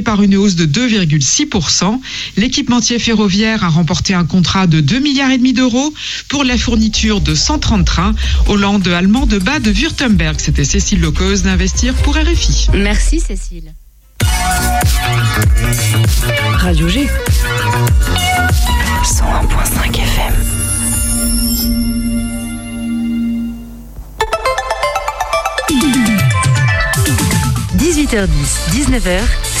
par une hausse de 2,6%. L'équipementier ferroviaire a remporté un contrat de 2 milliards et demi d'euros pour la fourniture de 130 trains au land allemand de bas de Württemberg. C'était Cécile Locose d'investir pour RFI. Merci Cécile. Radio G. 101.5 FM. « 18h10, 19h,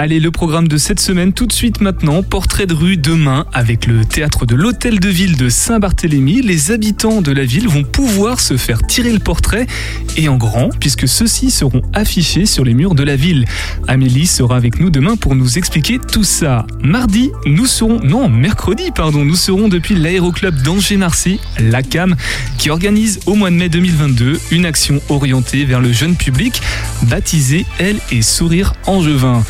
Allez, le programme de cette semaine, tout de suite maintenant, portrait de rue demain avec le théâtre de l'Hôtel de Ville de Saint-Barthélemy. Les habitants de la ville vont pouvoir se faire tirer le portrait et en grand, puisque ceux-ci seront affichés sur les murs de la ville. Amélie sera avec nous demain pour nous expliquer tout ça. Mardi, nous serons, non, mercredi, pardon, nous serons depuis l'aéroclub d'Angers-Marcy, la CAM, qui organise au mois de mai 2022 une action orientée vers le jeune public, baptisée Elle et Sourire Angevin.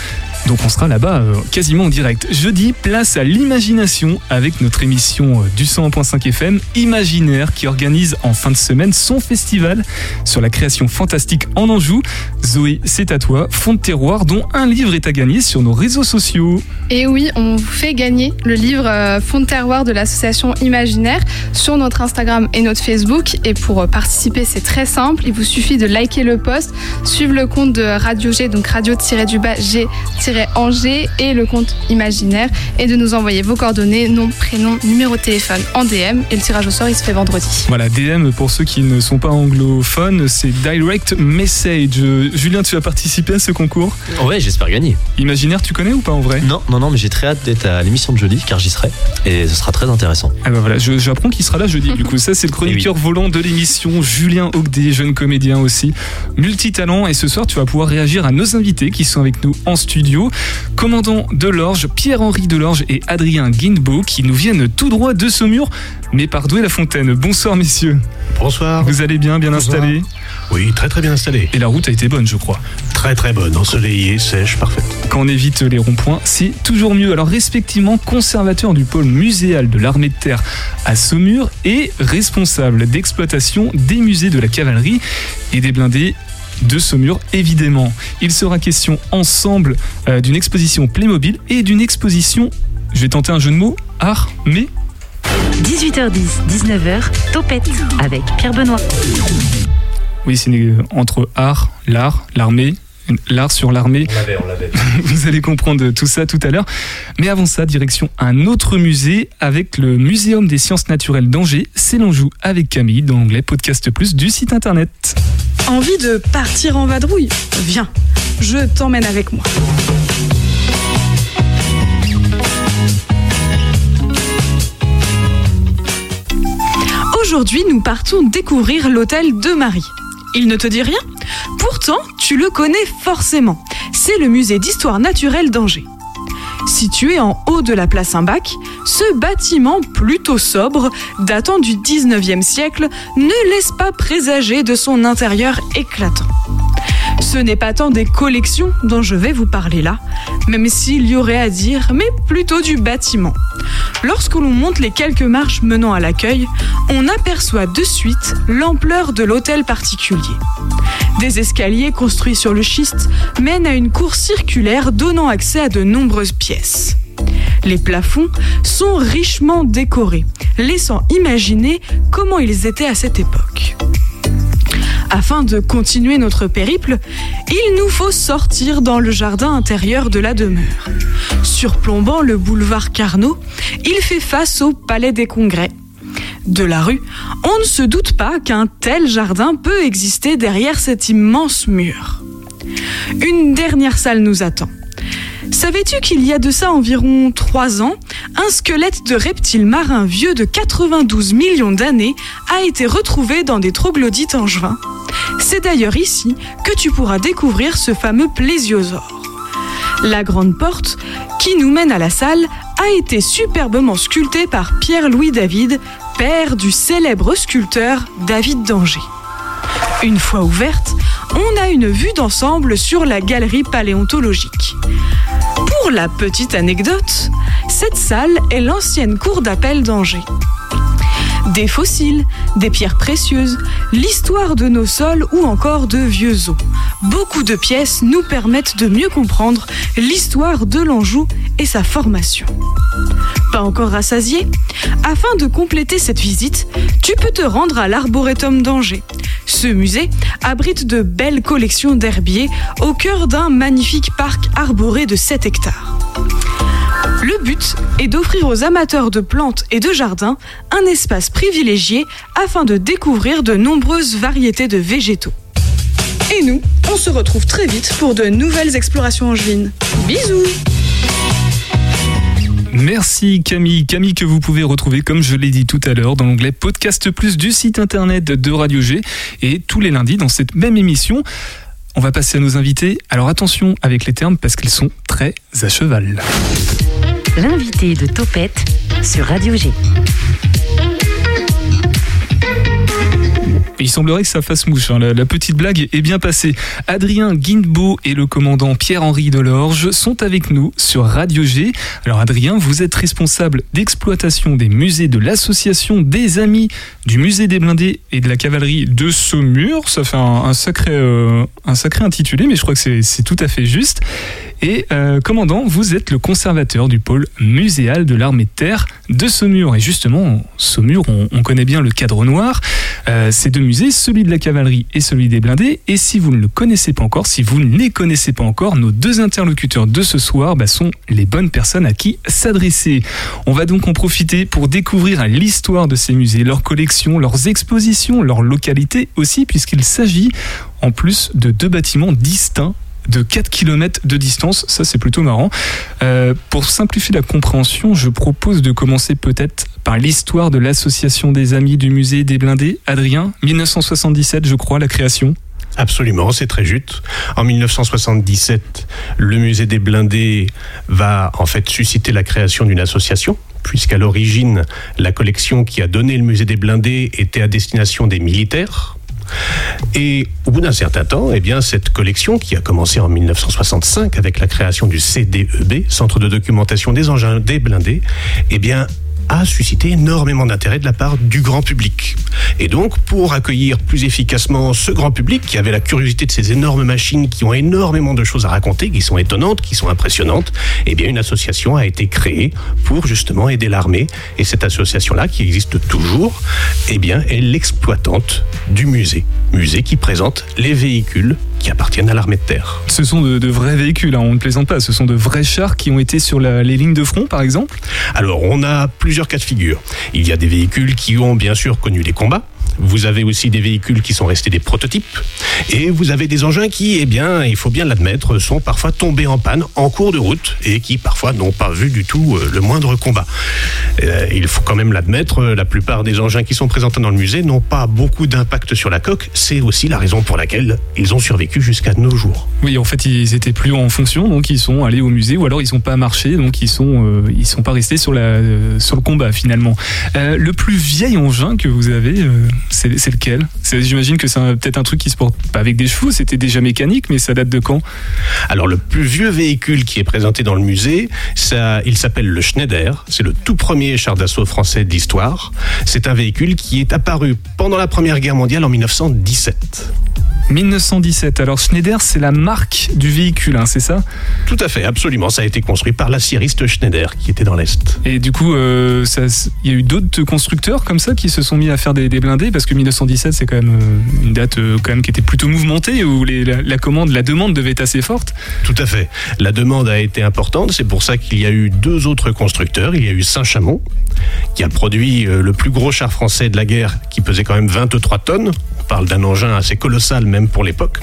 Donc on sera là-bas euh, quasiment en direct. Jeudi, place à l'imagination avec notre émission euh, du 101.5 FM Imaginaire qui organise en fin de semaine son festival sur la création fantastique en Anjou. Zoé, c'est à toi, fond de terroir dont un livre est à gagner sur nos réseaux sociaux. Et oui, on vous fait gagner le livre euh, Fond de terroir de l'association Imaginaire sur notre Instagram et notre Facebook. Et pour participer, c'est très simple. Il vous suffit de liker le post, suivre le compte de Radio G, donc radio-du-bas G- Angers et le compte imaginaire et de nous envoyer vos coordonnées, nom, prénom, numéro de téléphone en DM et le tirage au sort il se fait vendredi. Voilà, DM pour ceux qui ne sont pas anglophones, c'est Direct Message. Julien, tu vas participer à ce concours Ouais, j'espère gagner. Imaginaire, tu connais ou pas en vrai? Non, non, non, mais j'ai très hâte d'être à l'émission de jeudi car j'y serai et ce sera très intéressant. Ah bah voilà, je- j'apprends qu'il sera là jeudi. Du coup, ça c'est le chroniqueur volant de l'émission, Julien Ogdé, jeune comédien aussi, multitalent. Et ce soir, tu vas pouvoir réagir à nos invités qui sont avec nous en studio. Commandant Delorge, Pierre-Henri Delorge et Adrien Guinbeau qui nous viennent tout droit de Saumur, mais par Douai-la-Fontaine. Bonsoir messieurs. Bonsoir. Vous allez bien, bien Bonsoir. installés Oui, très très bien installé. Et la route a été bonne, je crois. Très très bonne, ensoleillée, sèche, parfaite. Quand on évite les ronds-points, c'est toujours mieux. Alors, respectivement, conservateur du pôle muséal de l'armée de terre à Saumur et responsable d'exploitation des musées de la cavalerie et des blindés de Saumur, évidemment. Il sera question ensemble euh, d'une exposition Playmobil et d'une exposition, je vais tenter un jeu de mots, art, mais 18h10, 19h, Topette avec Pierre Benoît. oui, c'est entre art, l'art, l'armée, l'art sur l'armée. On l'avait, on l'avait. Vous allez comprendre tout ça tout à l'heure. Mais avant ça, direction un autre musée avec le Muséum des sciences naturelles d'Angers. C'est l'Anjou avec Camille dans l'onglet Podcast Plus du site internet. Envie de partir en vadrouille Viens, je t'emmène avec moi. Aujourd'hui, nous partons découvrir l'hôtel de Marie. Il ne te dit rien? Pourtant, tu le connais forcément. C'est le musée d'histoire naturelle d'Angers. Situé en haut de la place Saint-Bac, ce bâtiment plutôt sobre, datant du 19e siècle, ne laisse pas présager de son intérieur éclatant. Ce n'est pas tant des collections dont je vais vous parler là, même s'il y aurait à dire, mais plutôt du bâtiment. Lorsque l'on monte les quelques marches menant à l'accueil, on aperçoit de suite l'ampleur de l'hôtel particulier. Des escaliers construits sur le schiste mènent à une cour circulaire donnant accès à de nombreuses pièces. Les plafonds sont richement décorés, laissant imaginer comment ils étaient à cette époque. Afin de continuer notre périple, il nous faut sortir dans le jardin intérieur de la demeure. Surplombant le boulevard Carnot, il fait face au Palais des Congrès. De la rue, on ne se doute pas qu'un tel jardin peut exister derrière cet immense mur. Une dernière salle nous attend. Savais-tu qu'il y a de ça environ 3 ans, un squelette de reptile marin vieux de 92 millions d'années a été retrouvé dans des troglodytes angevins C'est d'ailleurs ici que tu pourras découvrir ce fameux plésiosaure. La grande porte, qui nous mène à la salle, a été superbement sculptée par Pierre-Louis David, père du célèbre sculpteur David d'Angers. Une fois ouverte, on a une vue d'ensemble sur la galerie paléontologique. Pour la petite anecdote, cette salle est l'ancienne cour d'appel d'Angers. Des fossiles, des pierres précieuses, l'histoire de nos sols ou encore de vieux os. Beaucoup de pièces nous permettent de mieux comprendre l'histoire de l'Anjou et sa formation. Pas encore rassasié Afin de compléter cette visite, tu peux te rendre à l'Arboretum d'Angers. Ce musée abrite de belles collections d'herbiers au cœur d'un magnifique parc arboré de 7 hectares. Le but est d'offrir aux amateurs de plantes et de jardins un espace privilégié afin de découvrir de nombreuses variétés de végétaux. Et nous, on se retrouve très vite pour de nouvelles explorations angevines. Bisous Merci Camille. Camille que vous pouvez retrouver, comme je l'ai dit tout à l'heure, dans l'onglet Podcast Plus du site internet de Radio G et tous les lundis dans cette même émission. On va passer à nos invités. Alors attention avec les termes parce qu'ils sont très à cheval. L'invité de Topette sur Radio G. Il semblerait que ça fasse mouche. hein. La, petite blague est bien passée. Adrien Guinbeau et le commandant Pierre-Henri Delorge sont avec nous sur Radio G. Alors Adrien, vous êtes responsable d'exploitation des musées de l'association des Amis du musée des blindés et de la cavalerie de Saumur. Ça fait un, un sacré, euh, un sacré intitulé, mais je crois que c'est tout à fait juste. Et euh, commandant, vous êtes le conservateur du pôle muséal de l'armée de terre de Saumur. Et justement, Saumur, on, on connaît bien le cadre noir. Euh, ces deux musées, celui de la cavalerie et celui des blindés. Et si vous ne le connaissez pas encore, si vous ne les connaissez pas encore, nos deux interlocuteurs de ce soir bah, sont les bonnes personnes à qui s'adresser. On va donc en profiter pour découvrir l'histoire de ces musées, leurs collections, leurs expositions, leurs localités aussi, puisqu'il s'agit en plus de deux bâtiments distincts de 4 km de distance, ça c'est plutôt marrant. Euh, pour simplifier la compréhension, je propose de commencer peut-être par l'histoire de l'association des amis du musée des blindés. Adrien, 1977 je crois, la création. Absolument, c'est très juste. En 1977, le musée des blindés va en fait susciter la création d'une association, puisqu'à l'origine, la collection qui a donné le musée des blindés était à destination des militaires. Et au bout d'un certain temps, eh cette collection, qui a commencé en 1965 avec la création du CDEB, Centre de documentation des engins des blindés, eh bien, a suscité énormément d'intérêt de la part du grand public. Et donc, pour accueillir plus efficacement ce grand public qui avait la curiosité de ces énormes machines qui ont énormément de choses à raconter, qui sont étonnantes, qui sont impressionnantes, eh bien, une association a été créée pour justement aider l'armée. Et cette association-là, qui existe toujours, eh bien, est l'exploitante du musée. Musée qui présente les véhicules qui appartiennent à l'armée de terre. Ce sont de, de vrais véhicules, hein, on ne plaisante pas, ce sont de vrais chars qui ont été sur la- les lignes de front par exemple. Alors, on a plusieurs cas de figure. Il y a des véhicules qui ont bien sûr connu les combats. Vous avez aussi des véhicules qui sont restés des prototypes. Et vous avez des engins qui, eh bien, il faut bien l'admettre, sont parfois tombés en panne en cours de route et qui parfois n'ont pas vu du tout euh, le moindre combat. Euh, il faut quand même l'admettre, euh, la plupart des engins qui sont présentés dans le musée n'ont pas beaucoup d'impact sur la coque. C'est aussi la raison pour laquelle ils ont survécu jusqu'à nos jours. Oui, en fait, ils étaient plus en fonction, donc ils sont allés au musée, ou alors ils sont pas marché, donc ils sont, euh, ils sont pas restés sur le combat finalement. Le plus vieil engin que vous avez, c'est lequel? J'imagine que c'est un- peut-être un truc qui se porte pas avec des chevaux, c'était déjà mécanique, mais ça date de quand? Alors le plus vieux véhicule qui est présenté dans le musée, ça, il s'appelle le Schneider. C'est le tout premier char d'assaut français de l'histoire. C'est un véhicule qui est apparu pendant la Première Guerre mondiale en 1917. 1917. Alors Schneider, c'est la marque du véhicule, hein, c'est ça? Tout à fait, absolument. Ça a été construit par l'aciériste Schneider qui était dans l'Est. Et du coup, euh, il y a eu d'autres constructeurs comme ça qui se sont mis à faire des, des blindés? Parce que 1917 c'est quand même euh, une date euh, quand même qui était plutôt mouvementée où la, la la demande devait être assez forte. Tout à fait. La demande a été importante. C'est pour ça qu'il y a eu deux autres constructeurs. Il y a eu Saint-Chamond, qui a produit euh, le plus gros char français de la guerre, qui pesait quand même 23 tonnes. On parle d'un engin assez colossal même pour l'époque.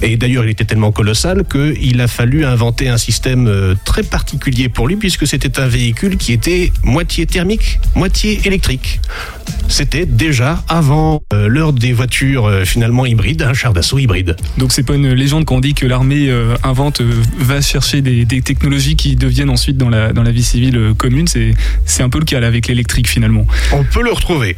Et d'ailleurs, il était tellement colossal qu'il a fallu inventer un système euh, très particulier pour lui, puisque c'était un véhicule qui était moitié thermique, moitié électrique. C'était déjà avant euh, l'heure des voitures euh, finalement hybrides, un char d'assaut hybride. Donc c'est pas une légende quand on dit que l'armée invente, va chercher des, des technologies qui deviennent ensuite dans la, dans la vie civile commune. C'est c'est un peu le cas là, avec l'électrique finalement. On peut le retrouver.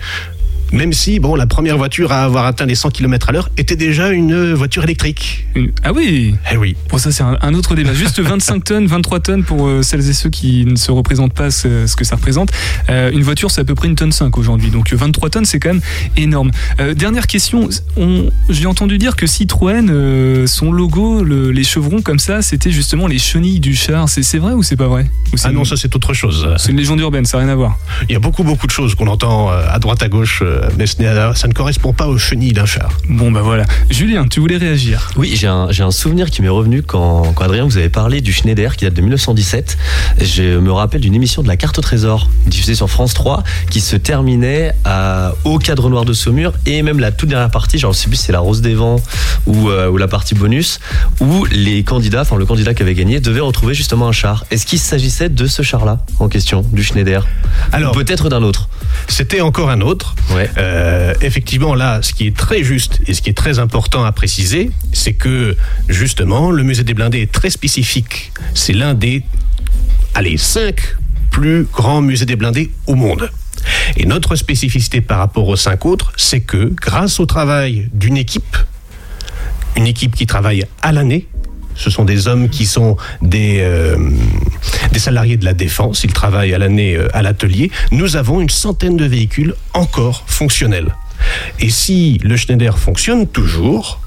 Même si, bon, la première voiture à avoir atteint les 100 km à l'heure était déjà une voiture électrique. Une- Ah oui Eh oui. Bon, ça, c'est un, un autre débat. Juste 25 tonnes, 23 tonnes pour euh, celles et ceux qui ne se représentent pas ce, ce que ça représente. Euh, une voiture, c'est à peu près une tonne 5 aujourd'hui. Donc, euh, 23 tonnes, c'est quand même énorme. Euh, dernière question. On, j'ai entendu dire que Citroën, euh, son logo, le- les chevrons comme ça, c'était justement les chenilles du char. C'est, vrai ou c'est pas vrai? Ah non, ça c'est autre chose. c'est une légende urbaine, ça n'a rien à voir. Il y a beaucoup, beaucoup de choses qu'on entend euh, à droite, à gauche, euh, mais ce n'est- ça ne correspond pas aux chenilles d'un char. Bon, bah voilà. Julien, tu voulais réagir? Oui, j'ai un, j'ai un souvenir qui m'est revenu quand, quand Adrien vous avez parlé du Schneider qui date de 1917. Je me rappelle d'une émission de la carte au trésor diffusée sur France 3 qui se terminait à, au cadre noir de Saumur et même la toute dernière partie, genre je sais plus si c'est la Rose des Vents ou, euh, ou la partie bonus, où les candidats, enfin le candidat qui avait gagné devait retrouver justement un char. Est-ce qu'il s'agissait de ce char-là en question, du Schneider? Alors, Ou peut-être d'un autre? c'était encore un autre. Ouais. Euh, effectivement, là, ce qui est très juste et ce qui est très important à préciser, c'est que justement, le musée des blindés est très spécifique. C'est l'un des, allez, cinq plus grands musées des blindés au monde. Et notre spécificité par rapport aux cinq autres, c'est que grâce au travail d'une équipe, une équipe qui travaille à l'année, ce sont des hommes qui sont des, euh, des salariés de la défense, ils travaillent à l'année euh, à l'atelier. Nous avons une centaine de véhicules encore fonctionnels. Et si le Schneider fonctionne toujours,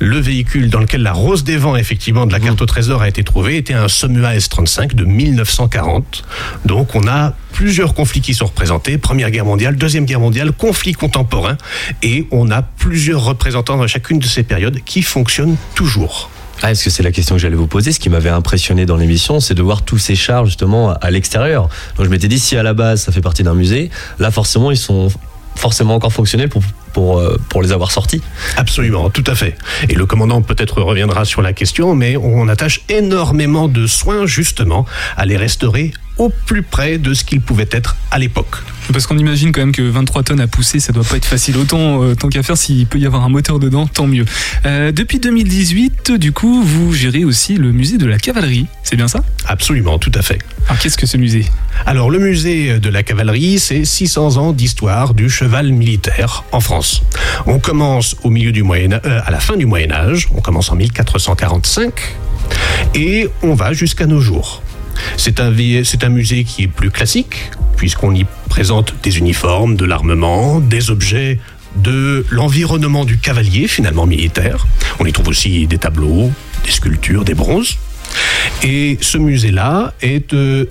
le véhicule dans lequel la rose des vents, effectivement, de la carte au trésor a été trouvée était un Somua S35 de 1940. Donc on a plusieurs conflits qui sont représentés. Première guerre mondiale, deuxième guerre mondiale, conflits contemporains. Et on a plusieurs représentants dans chacune de ces périodes qui fonctionnent toujours. Ah, est-ce que c'est la question que j'allais vous poser? Ce qui m'avait impressionné dans l'émission, c'est de voir tous ces chars justement à l'extérieur. Donc je m'étais dit, si à la base ça fait partie d'un musée, là forcément ils sont forcément encore fonctionnels pour, pour, euh, pour les avoir sortis. Absolument, tout à fait. Et le commandant peut-être reviendra sur la question, mais on attache énormément de soins justement à les restaurer au plus près de ce qu'ils pouvaient être à l'époque. Parce qu'on imagine quand même que 23 tonnes à pousser, ça doit pas être facile. Autant, euh, tant qu'à faire, s'il peut y avoir un moteur dedans, tant mieux. Euh, depuis 2018, du coup, vous gérez aussi le musée de la cavalerie. C'est bien ça? Absolument, tout à fait. Alors, qu'est-ce que ce musée? Alors le musée de la cavalerie, c'est 600 ans d'histoire du cheval militaire en France. On commence au milieu du Moyen euh, à la fin du Moyen Âge, on commence en 1445 et on va jusqu'à nos jours. C'est un, musée qui est plus classique, puisqu'on y présente des uniformes, de l'armement, des objets de l'environnement du cavalier, finalement militaire. On y trouve aussi des tableaux, des sculptures, des bronzes. Et ce musée-là est euh,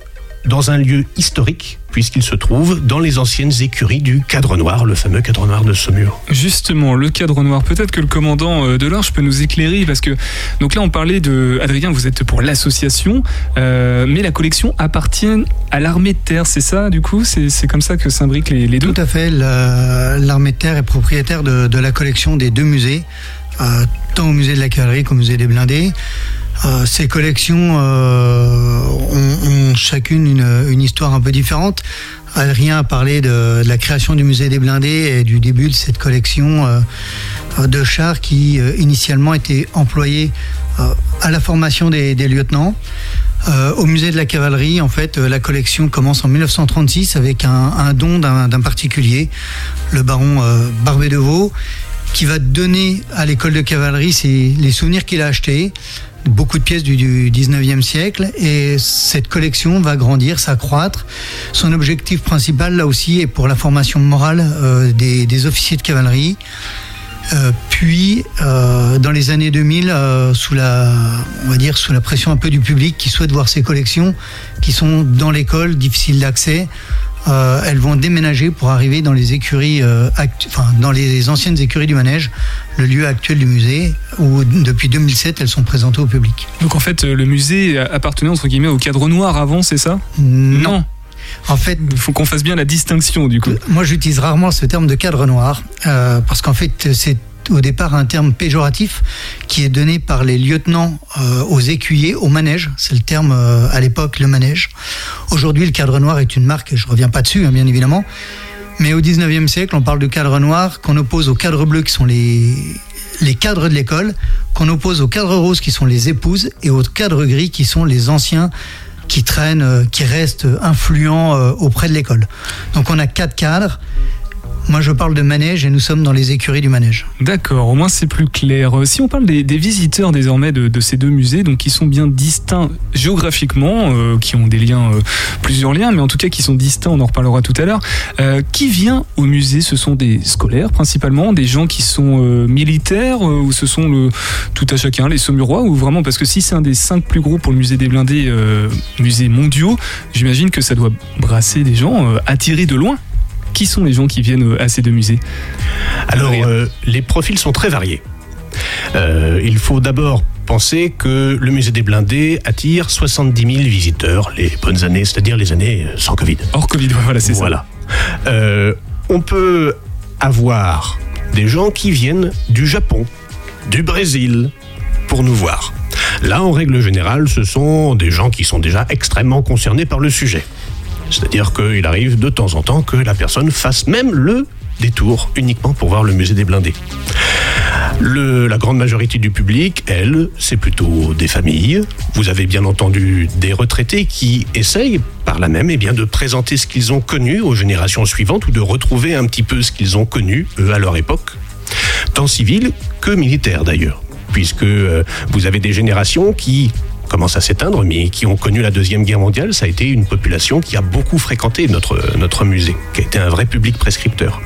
dans un lieu historique, puisqu'il se trouve dans les anciennes écuries du Cadre Noir, le fameux Cadre Noir de Saumur. Justement, le cadre noir. Peut-être que le commandant euh, Delorge peut nous éclairer parce que donc là on parlait de Adrien, vous êtes pour l'association, euh, mais la collection appartient à l'armée de terre, c'est ça du coup? C'est c'est comme ça que s'imbriquent les, les deux? Tout à fait. la- L'armée de terre est propriétaire de, de la collection des deux musées, euh, tant au musée de la cavalerie qu'au musée des blindés. Euh, ces collections euh, ont, chacune une, histoire un peu différente. Adrien a parlé de, la création du musée des blindés et du début de cette collection euh, de chars qui initialement étaient employés euh, à la formation des, lieutenants. Au musée de la cavalerie, en fait, la collection commence en 1936 avec un, un don d'un particulier, le baron Barbet de Vaux, qui va donner à l'école de cavalerie les souvenirs qu'il a achetés, beaucoup de pièces du, du 19e siècle, et cette collection va grandir, s'accroître. Son objectif principal, là aussi, est pour la formation morale euh, des, officiers de cavalerie. Euh, puis, euh, dans les années 2000, euh, sous on va dire, sous la pression un peu du public qui souhaite voir ces collections, qui sont dans l'école, difficiles d'accès, euh, elles vont déménager pour arriver dans les écuries, euh, enfin, dans les anciennes écuries du manège, le lieu actuel du musée, où depuis 2007, elles sont présentées au public. Donc en fait, euh, le musée appartenait entre guillemets au cadre noir avant, c'est ça? En fait, il faut qu'on fasse bien la distinction du coup. Moi, j'utilise rarement ce terme de cadre noir, euh, parce qu'en fait, c'est au départ un terme péjoratif qui est donné par les lieutenants euh, aux écuyers, au manège. C'est le terme euh, à l'époque, le manège. Aujourd'hui, le cadre noir est une marque, je reviens pas dessus, hein, bien évidemment. Mais au 19e siècle, on parle de cadre noir qu'on oppose au cadre bleu qui sont les, les cadres de l'école, qu'on oppose au cadre rose qui sont les épouses et au cadre gris qui sont les anciens qui traînent, euh, qui restent influents auprès de l'école. Donc on a quatre cadres. Moi, je parle de manège et nous sommes dans les écuries du manège. D'accord, au moins c'est plus clair. Euh, Si on parle des, visiteurs désormais de, ces deux musées, donc qui sont bien distincts géographiquement, euh, qui ont des liens, euh, plusieurs liens, mais en tout cas qui sont distincts, on en reparlera tout à l'heure. Qui vient au musée? Ce sont des scolaires principalement, des gens qui sont militaires, ou ce sont le tout à chacun, les Saumurois, ou vraiment parce que si c'est un des cinq plus gros pour le musée des blindés, musées mondiaux, j'imagine que ça doit brasser des gens attirés de loin. Qui sont les gens qui viennent euh, à ces deux musées? Alors, euh, les profils sont très variés. Euh, il faut d'abord penser que le musée des blindés attire 70 000 visiteurs les bonnes années, c'est-à-dire les années sans Covid. Hors Covid, voilà, c'est ça. Euh, on peut avoir des gens qui viennent du Japon, du Brésil, pour nous voir. Là, en règle générale, ce sont des gens qui sont déjà extrêmement concernés par le sujet. C'est-à-dire qu'il arrive de temps en temps que la personne fasse même le détour uniquement pour voir le musée des blindés. La grande majorité du public, elle, c'est plutôt des familles. Vous avez bien entendu des retraités qui essayent par là même eh bien, de présenter ce qu'ils ont connu aux générations suivantes ou de retrouver un petit peu ce qu'ils ont connu eux, à leur époque, tant civil que militaire d'ailleurs, puisque euh, vous avez des générations qui commencent à s'éteindre, mais qui ont connu la Deuxième Guerre mondiale, ça a été une population qui a beaucoup fréquenté notre, notre musée, qui a été un vrai public prescripteur.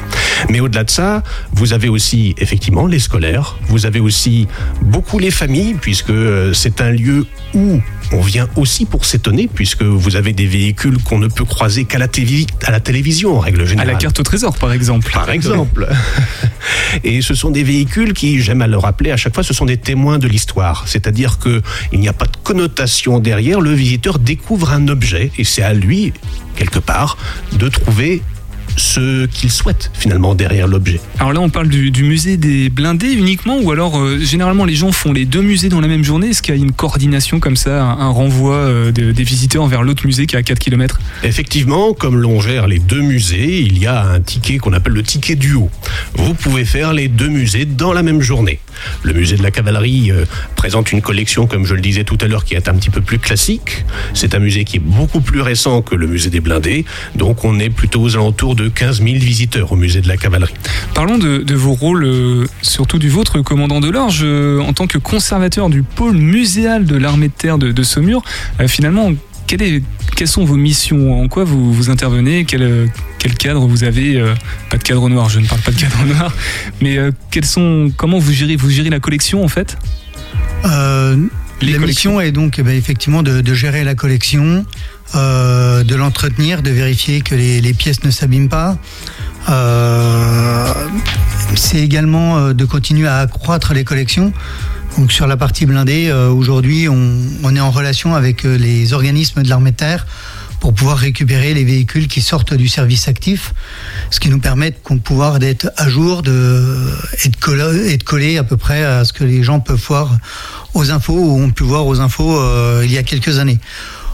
Mais au-delà de ça, vous avez aussi effectivement les scolaires, vous avez aussi beaucoup les familles, puisque euh, c'est un lieu où on vient aussi pour s'étonner, puisque vous avez des véhicules qu'on ne peut croiser qu'à la, télévi- à la télévision en règle À générale. la carte au trésor, par exemple. Par exemple. Et ce sont des véhicules qui, j'aime à le rappeler à chaque fois, ce sont des témoins de l'histoire. C'est-à-dire que il n'y a pas de connotation derrière. Le visiteur découvre un objet et c'est à lui, quelque part, de trouver ce qu'il souhaite finalement derrière l'objet. Alors là, on parle du, du musée des blindés uniquement, ou alors euh, généralement les gens font les deux musées dans la même journée? Est-ce qu'il y a une coordination comme ça, un, un renvoi euh, de- des visiteurs vers l'autre musée qui est à 4 km Effectivement, comme l'on gère les deux musées, il y a un ticket qu'on appelle le ticket duo. Vous pouvez faire les deux musées dans la même journée. Le musée de la cavalerie euh, présente une collection, comme je le disais tout à l'heure, qui est un petit peu plus classique. C'est un musée qui est beaucoup plus récent que le musée des blindés, donc on est plutôt aux alentours de 15 000 visiteurs au musée de la cavalerie. Parlons de, vos rôles, euh, surtout du vôtre, commandant de l'Orge, euh, en tant que conservateur du pôle muséal de l'armée de terre de, de Saumur. finalement, quelle est- quelles sont vos missions? En quoi vous, vous intervenez? Quel, euh, quel cadre vous avez euh, Pas de cadre noir, je ne parle pas de cadre noir. Mais euh, quels sont, comment vous gérez, vous gérez la collection en fait? Euh, la mission est donc eh ben, effectivement de, de gérer la collection, euh, de l'entretenir, de vérifier que les, les pièces ne s'abîment pas. Euh, C'est également de continuer à accroître les collections. Donc sur la partie blindée, euh, aujourd'hui, on, on est en relation avec euh, les organismes de l'armée de terre pour pouvoir récupérer les véhicules qui sortent du service actif, ce qui nous permet de pouvoir d'être à jour de, et, de coller, et de coller à peu près à ce que les gens peuvent voir aux infos ou ont pu voir aux infos euh, il y a quelques années.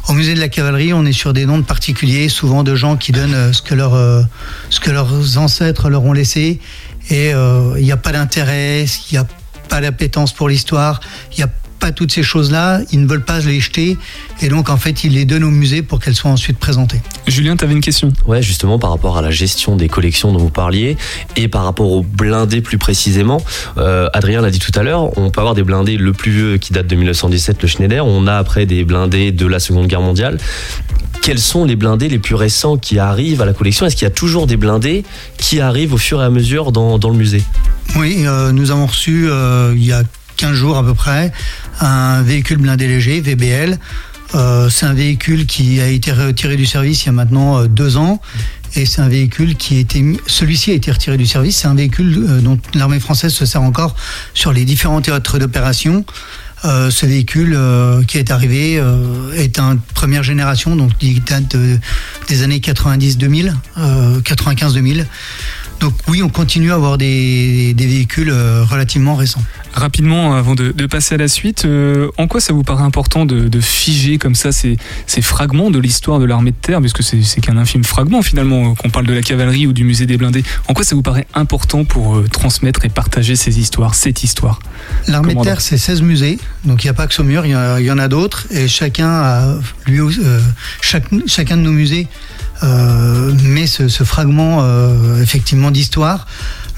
Au musée de la cavalerie, on est sur des noms de particuliers, souvent de gens qui donnent euh, ce que, leur, euh, ce que leurs ancêtres leur ont laissé. Et il n'y a pas d'intérêt, il n'y a pas d'appétence pour l'histoire, il n'y a pas toutes ces choses-là. Ils ne veulent pas les jeter. Et donc, en fait, ils les donnent au musée pour qu'elles soient ensuite présentées. Julien, tu avais une question? Ouais, justement, par rapport à la gestion des collections dont vous parliez et par rapport aux blindés plus précisément. Euh, Adrien l'a dit tout à l'heure, on peut avoir des blindés le plus vieux qui date de 1917, le Schneider. On a après des blindés de la Seconde Guerre mondiale. Quels sont les blindés les plus récents qui arrivent à la collection? Est-ce qu'il y a toujours des blindés qui arrivent au fur et à mesure dans, le musée? Oui, euh, nous avons reçu euh, il y a 15 jours à peu près un véhicule blindé léger, VBL. Euh, c'est un véhicule qui a été retiré du service il y a maintenant deux ans. Et c'est un véhicule qui mis- celui-ci a été retiré du service. C'est un véhicule dont l'armée française se sert encore sur les différents théâtres d'opération. Euh, ce véhicule euh, qui est arrivé euh, est un première génération, donc il date de- des années 90-2000, euh, 95-2000. Donc oui, on continue à avoir des, des véhicules euh, relativement récents. Rapidement, avant de, de passer à la suite, euh, en quoi ça vous paraît important de, de figer comme ça ces, ces fragments de l'histoire de l'armée de terre, puisque c'est c'est qu'un infime fragment finalement, qu'on parle de la cavalerie ou du musée des blindés. En quoi ça vous paraît important pour euh, transmettre et partager ces histoires, cette histoire? L'armée de terre, c'est 16 musées, donc il n'y a pas que Saumur, il y, a- il y en a d'autres, et chacun a, lui, euh, chaque, chacun de nos musées mais ce, ce fragment, effectivement, d'histoire,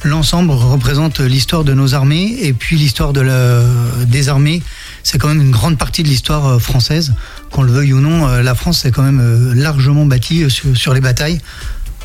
l'ensemble représente l'histoire de nos armées et puis l'histoire de la, des armées. C'est quand même une grande partie de l'histoire euh, française. Qu'on le veuille ou non, euh, la France est quand même euh, largement bâtie sur, sur les batailles.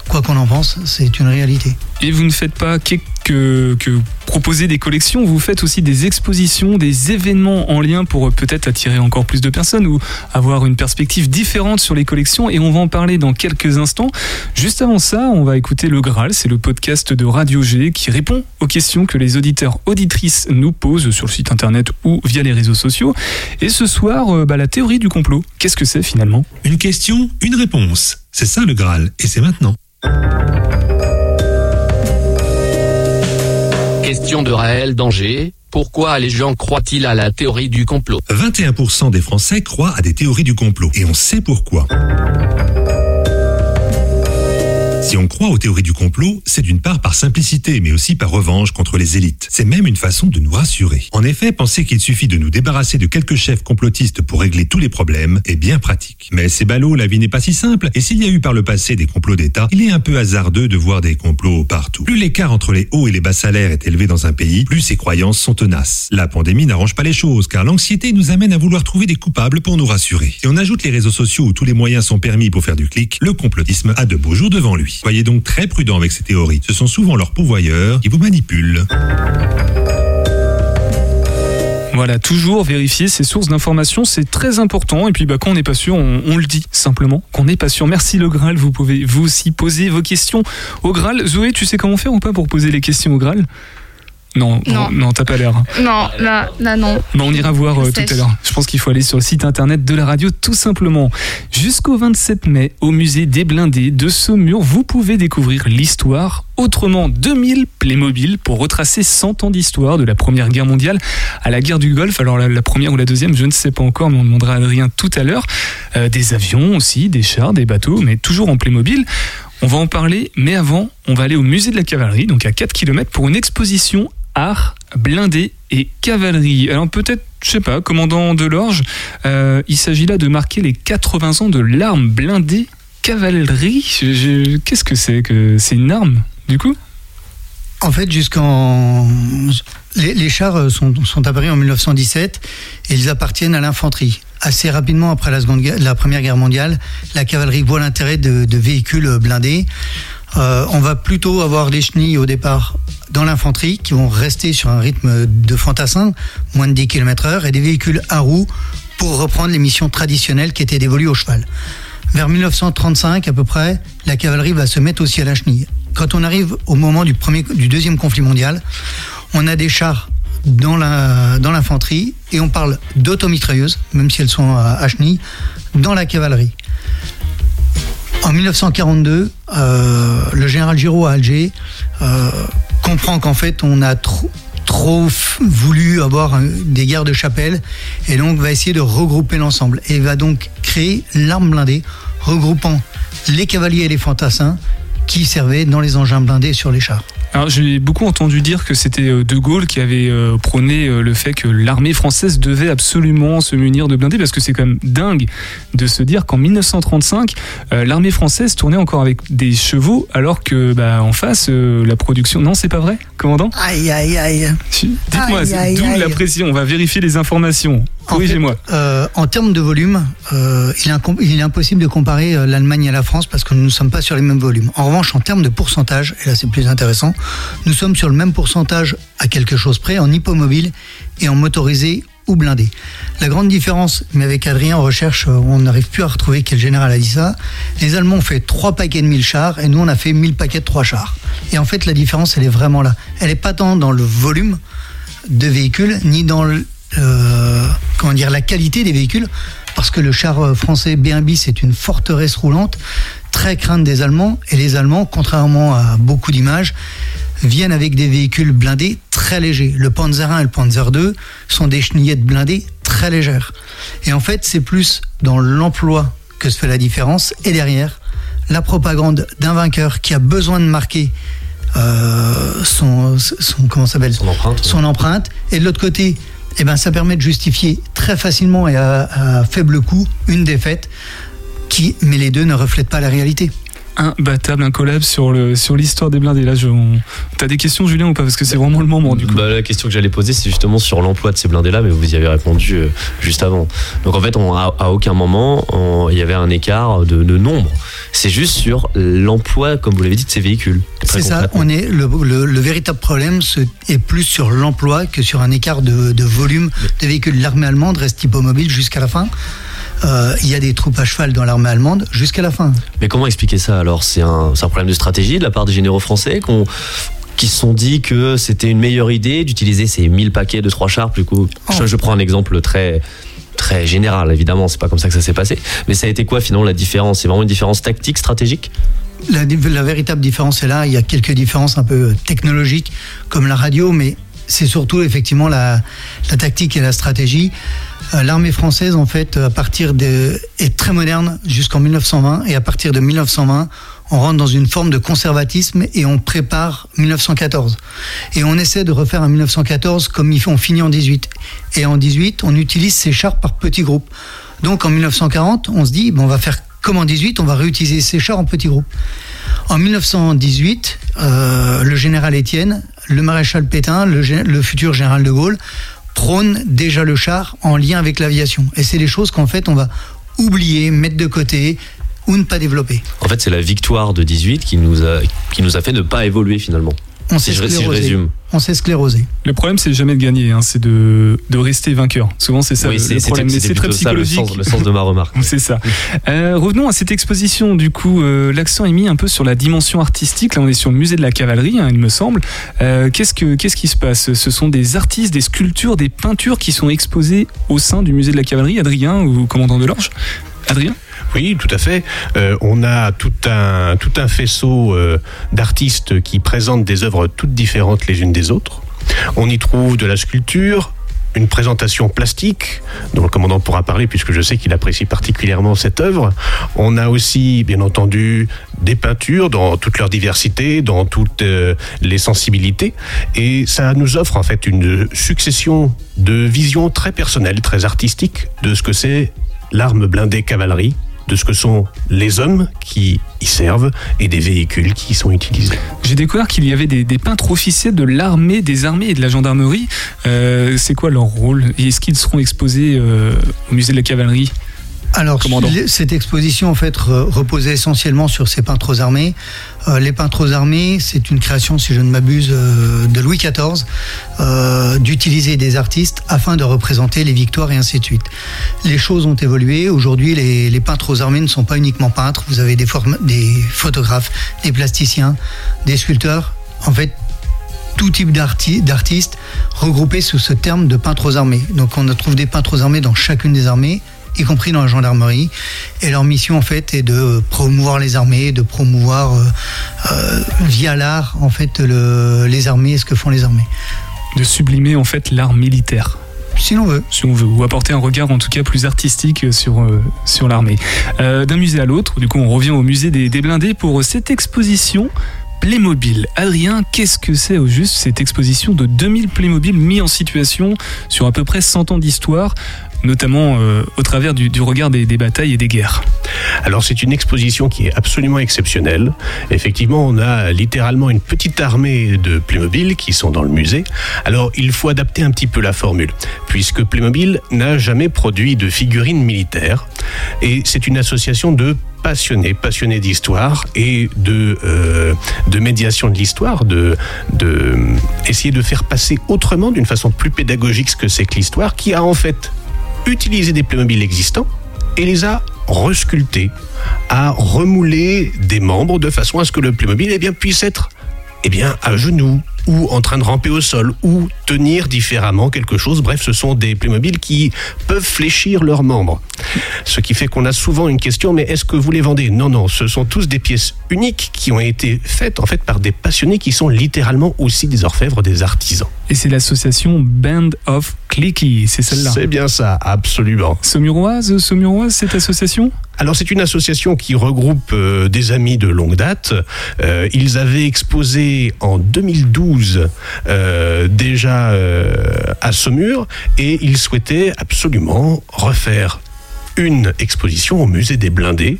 Quoi qu'on en pense, c'est une réalité. Et vous ne faites pas que, proposer des collections, vous faites aussi des expositions, des événements en lien pour euh, peut-être attirer encore plus de personnes ou avoir une perspective différente sur les collections. Et on va en parler dans quelques instants. Juste avant ça, on va écouter le Graal. C'est le podcast de Radio G qui répond aux questions que les auditeurs auditrices nous posent sur le site internet ou via les réseaux sociaux. Et ce soir, euh, bah, la théorie du complot. Qu'est-ce que c'est finalement? Une question, une réponse. C'est ça le Graal, et c'est maintenant. Question de Raël Danger. Pourquoi les gens croient-ils à la théorie du complot? 21% des Français croient à des théories du complot, et on sait pourquoi. Si on croit aux théories du complot, c'est d'une part par simplicité, mais aussi par revanche contre les élites. C'est même une façon de nous rassurer. En effet, penser qu'il suffit de nous débarrasser de quelques chefs complotistes pour régler tous les problèmes est bien pratique. Mais c'est ballot, la vie n'est pas si simple, et s'il y a eu par le passé des complots d'État, il est un peu hasardeux de voir des complots partout. Plus l'écart entre les hauts et les bas salaires est élevé dans un pays, plus ses croyances sont tenaces. La pandémie n'arrange pas les choses, car l'anxiété nous amène à vouloir trouver des coupables pour nous rassurer. Si on ajoute les réseaux sociaux où tous les moyens sont permis pour faire du clic, le complotisme a de beaux jours devant lui. Soyez donc très prudent avec ces théories. Ce sont souvent leurs pourvoyeurs qui vous manipulent. Voilà, toujours vérifier ses sources d'informations, c'est très important. Et puis bah, quand on n'est pas sûr, on, on le dit simplement qu'on n'est pas sûr. Merci le Graal, vous pouvez vous aussi poser vos questions au Graal. Zoé, tu sais comment faire ou pas pour poser les questions au Graal? Non, non, Non. t'as pas l'air. Non, là, là non. On ira voir euh, tout à l'heure. Je pense qu'il faut aller sur le site internet de la radio tout simplement. Jusqu'au 27 mai, au musée des Blindés de Saumur, vous pouvez découvrir l'histoire autrement 2000 Playmobil pour retracer 100 ans d'histoire de la Première Guerre mondiale à la guerre du Golfe. Alors la, la première ou la deuxième, je ne sais pas encore, mais on demandera à Adrien tout à l'heure. Euh, des avions aussi, des chars, des bateaux, mais toujours en Playmobil. On va en parler, mais avant, on va aller au musée de la cavalerie, donc à 4 km, pour une exposition art, blindé et cavalerie. Alors peut-être, je sais pas, commandant Delorge, euh, il s'agit là de marquer les 80 ans de l'arme blindée cavalerie. Qu'est-ce que c'est que c'est une arme du coup? En fait, jusqu'en. Les, les chars euh, sont, sont apparus en 1917 et ils appartiennent à l'infanterie. Assez rapidement après la, seconde, la Première Guerre mondiale, la cavalerie voit l'intérêt de, de véhicules blindés. Euh, on va plutôt avoir des chenilles au départ dans l'infanterie qui vont rester sur un rythme de fantassin, moins de 10 km/h, et des véhicules à roues pour reprendre les missions traditionnelles qui étaient dévolues au cheval. Vers 1935 à peu près, la cavalerie va se mettre aussi à la chenille. Quand on arrive au moment du, premier, deuxième conflit mondial, on a des chars dans l'infanterie et on parle d'automitrailleuses, même si elles sont à, à chenille, dans la cavalerie. En 1942, euh, le général Giraud à Alger euh, comprend qu'en fait on a trop, trop voulu avoir des guerres de chapelle et donc va essayer de regrouper l'ensemble et va donc créer l'arme blindée regroupant les cavaliers et les fantassins qui servaient dans les engins blindés sur les chars. Alors j'ai beaucoup entendu dire que c'était euh, De Gaulle qui avait euh, prôné euh, le fait que l'armée française devait absolument se munir de blindés parce que c'est quand même dingue de se dire qu'en 1935 euh, l'armée française tournait encore avec des chevaux alors que bah, en face la production non c'est pas vrai commandant? Aïe aïe aïe. Dites-moi d'où la précision on va vérifier les informations. Corrigez-moi. Euh, en termes de volume, euh, il, est incom- il est impossible de comparer l'Allemagne et la France parce que nous ne sommes pas sur les mêmes volumes. En revanche, en termes de pourcentage, et là c'est plus intéressant, nous sommes sur le même pourcentage à quelque chose près en hippomobile et en motorisé ou blindé. La grande différence, mais avec Adrien en recherche, euh, on n'arrive plus à retrouver quel général a dit ça. Les Allemands ont fait 3 paquets de 1000 chars et nous on a fait 1000 paquets de 3 chars. Et en fait, la différence, elle est vraiment là. Elle n'est pas tant dans le volume de véhicules, ni dans euh, comment la qualité des véhicules, parce que le char euh, français B1 c'est une forteresse roulante, très crainte des Allemands, et les Allemands, contrairement à beaucoup d'images, viennent avec des véhicules blindés très légers. Le Panzer 1 et le Panzer 2 sont des chenillettes blindées très légères. Et en fait, c'est plus dans l'emploi que se fait la différence, et derrière, la propagande d'un vainqueur qui a besoin de marquer euh, son, son comment ça s'appelle? Son empreinte. son empreinte. Et de l'autre côté, eh ben, ça permet de justifier très facilement et à, à faible coût une défaite qui, mais les deux ne reflètent pas la réalité. Imbattable, incollable sur le sur l'histoire des blindés. Là, je, on- t'as des questions, Julien, ou pas? Parce que c'est vraiment le moment, du coup. Bah, la question que j'allais poser, c'est justement sur l'emploi de ces blindés-là, mais vous y avez répondu euh, juste avant. Donc en fait, on, à, à aucun moment, il y avait un écart de, de nombre. C'est juste sur l'emploi, comme vous l'avez dit, de ces véhicules. C'est ça, on est, le, le- le véritable problème est plus sur l'emploi que sur un écart de, de volume des véhicules. L'armée allemande reste hippomobile jusqu'à la fin. Euh, Il y a des troupes à cheval dans l'armée allemande jusqu'à la fin. Mais comment expliquer ça alors? C'est un, problème de stratégie de la part des généraux français qu'on qui se sont dit que c'était une meilleure idée d'utiliser ces 1000 paquets de trois chars. Du coup, je, je prends un exemple très très général, évidemment, c'est pas comme ça que ça s'est passé. Mais ça a été quoi finalement la différence? C'est vraiment une différence tactique, stratégique? La, la véritable différence est là. Il y a quelques différences un peu technologiques, comme la radio, mais c'est surtout effectivement la, la tactique et la stratégie. Euh, L'armée française, en fait, à partir de, est très moderne jusqu'en 1920, et à partir de 1920, on rentre dans une forme de conservatisme et on prépare 1914. Et on essaie de refaire un 1914 comme font finit en 18. Et en 18, on utilise ces chars par petits groupes. Donc en 1940, on se dit, bon, on va faire comme en 18, on va réutiliser ces chars en petits groupes. En 1918, euh, le général Étienne, le maréchal Pétain, le futur général de Gaulle prônent déjà le char en lien avec l'aviation. Et c'est des choses qu'en fait on va oublier, mettre de côté ou ne pas développer. En fait, c'est la victoire de 18 qui nous a, qui nous a fait ne pas évoluer finalement. On s'est je, si je sclérosé. résume. On s'est sclérosé. Le problème, c'est jamais de gagner, hein, c'est de, de rester vainqueur. Souvent, c'est ça Oui, le- c'est- problème. Très plutôt ça, le psychologique. sens- le sens de ma remarque. c'est ça. Euh, revenons à cette exposition. Du coup, euh, l'accent est mis un peu sur la dimension artistique. Là, on est sur le musée de la cavalerie, hein, il me semble. Euh, qu'est-ce que qu'est-ce qui se passe? Ce sont des artistes, des sculptures, des peintures qui sont exposées au sein du musée de la cavalerie. Adrien ou commandant de l'Orge Adrien? Oui, tout à fait. Euh, on a tout un, tout un faisceau euh, d'artistes qui présentent des œuvres toutes différentes les unes des autres. On y trouve de la sculpture, une présentation plastique, dont le commandant pourra parler puisque je sais qu'il apprécie particulièrement cette œuvre. On a aussi, bien entendu, des peintures dans toute leur diversité, dans toutes euh, les sensibilités. Et ça nous offre en fait une succession de visions très personnelles, très artistiques de ce que c'est l'arme blindée cavalerie, de ce que sont les hommes qui y servent et des véhicules qui y sont utilisés. J'ai découvert qu'il y avait des, peintres officiels de l'armée, des armées et de la gendarmerie. Euh, c'est quoi leur rôle? Est-ce qu'ils seront exposés euh, au musée de la cavalerie? Alors, cette exposition en fait re- reposait essentiellement sur ces peintres aux armées. Euh, les peintres aux armées, c'est une création, si je ne m'abuse, euh, de Louis XIV, euh, d'utiliser des artistes afin de représenter les victoires et ainsi de suite. Les choses ont évolué. Aujourd'hui, les, les peintres aux armées ne sont pas uniquement peintres. Vous avez des, des photographes, des plasticiens, des sculpteurs. En fait, tout type d'arti- d'artistes regroupés sous ce terme de peintres aux armées. Donc on trouve des peintres aux armées dans chacune des armées, y compris dans la gendarmerie. Et leur mission en fait est de promouvoir les armées, de promouvoir euh, euh, via l'art en fait le- les armées et ce que font les armées. De sublimer en fait l'art militaire. Si l'on veut. Si on veut, ou apporter un regard en tout cas plus artistique sur, euh, sur l'armée. Euh, D'un musée à l'autre, du coup on revient au musée des, des blindés pour cette exposition Playmobil. Adrien, qu'est-ce que c'est au juste cette exposition de 2000 Playmobil mis en situation sur à peu près 100 ans d'histoire, notamment euh, au travers du, regard des, des batailles et des guerres Alors c'est une exposition qui est absolument exceptionnelle. Effectivement, on a littéralement une petite armée de Playmobil qui sont dans le musée. Alors il faut adapter un petit peu la formule, puisque Playmobil n'a jamais produit de figurines militaires. Et c'est une association de passionnés, passionnés d'histoire et de, euh, de médiation de l'histoire, de, de euh, essayer de faire passer autrement, d'une façon plus pédagogique ce que c'est que l'histoire, qui a en fait utilisé des Playmobil existants et les a resculptés, a remoulé des membres de façon à ce que le Playmobil eh puisse être eh bien, à genoux ou en train de ramper au sol ou tenir différemment quelque chose. Bref, ce sont des Playmobil qui peuvent fléchir leurs membres. Ce qui fait qu'on a souvent une question, mais est-ce que vous les vendez? Non, non, ce sont tous des pièces uniques qui ont été faites en fait par des passionnés qui sont littéralement aussi des orfèvres, des artisans. Et c'est l'association Band of Clicky, c'est celle-là. C'est bien ça, absolument. Saumuroise, Saumuroise, cette association? Alors c'est une association qui regroupe euh, des amis de longue date. Euh, ils avaient exposé en 2012 euh, déjà à Saumur et ils souhaitaient absolument refaire une exposition au musée des blindés.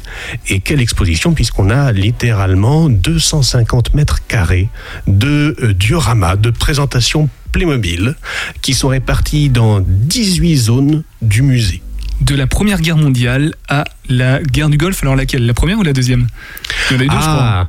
Et quelle exposition puisqu'on a littéralement 250 mètres carrés de dioramas, de présentations Playmobil qui sont répartis dans 18 zones du musée. De la Première Guerre mondiale à la guerre du Golfe, alors laquelle? La première ou la deuxième? Il y en a eu deux, je crois.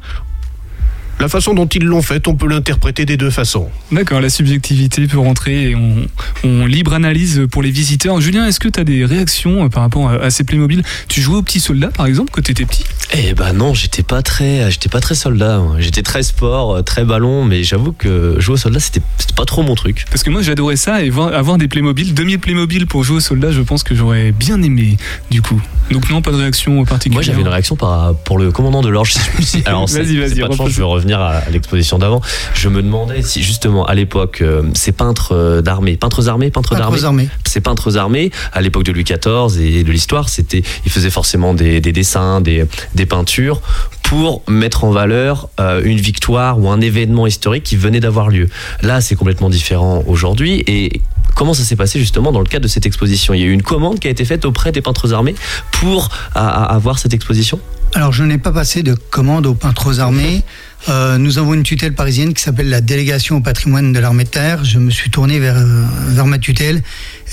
La façon dont ils l'ont fait, on peut l'interpréter des deux façons. D'accord, la subjectivité peut rentrer et on, on libre analyse pour les visiteurs. Julien, est-ce que tu as des réactions euh, par rapport à, à ces Playmobil? Tu jouais aux petits soldats par exemple quand tu étais petit? Eh ben non, j'étais pas très, j'étais pas très soldat. moi. J'étais très sport, euh, très ballon, mais j'avoue que jouer au soldat, c'était pas trop mon truc. Parce que moi j'adorais ça et voir- avoir des Playmobil, 2000 Playmobil pour jouer aux soldats, je pense que j'aurais bien aimé du coup. Donc non, pas de réaction particulière? Moi, j'avais une réaction par, pour le commandant de l'Orge. si. Alors, Vas-y, vas-y, je vais revenir à, à l'exposition d'avant. Je me demandais si, justement, à l'époque, euh, ces peintres euh, d'armée, peintres armés, peintres d'armée, armés. ces peintres armés, à l'époque de Louis XIV et de l'histoire, c'était, ils faisaient forcément des, des dessins, des, des peintures pour mettre en valeur euh, une victoire ou un événement historique qui venait d'avoir lieu. Là, c'est complètement différent aujourd'hui et Comment ça s'est passé justement dans le cadre de cette exposition? Il y a eu une commande qui a été faite auprès des peintres armés pour à- à- avoir cette exposition? Alors, je n'ai pas passé de commande aux peintres aux armées. Euh, nous avons une tutelle parisienne qui s'appelle la délégation au patrimoine de l'armée de terre. Je me suis tourné vers, euh, vers ma tutelle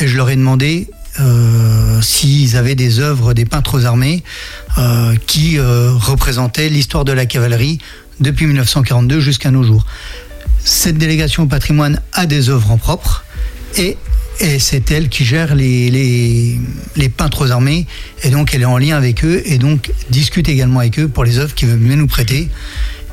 et je leur ai demandé euh, s'ils avaient des œuvres des peintres aux armées qui représentaient l'histoire de la cavalerie depuis 1942 jusqu'à nos jours. Cette délégation au patrimoine a des œuvres en propre et, et c'est elle qui gère les, les, les peintres aux armées et donc elle est en lien avec eux et donc discute également avec eux pour les œuvres qu'ils veulent bien nous prêter.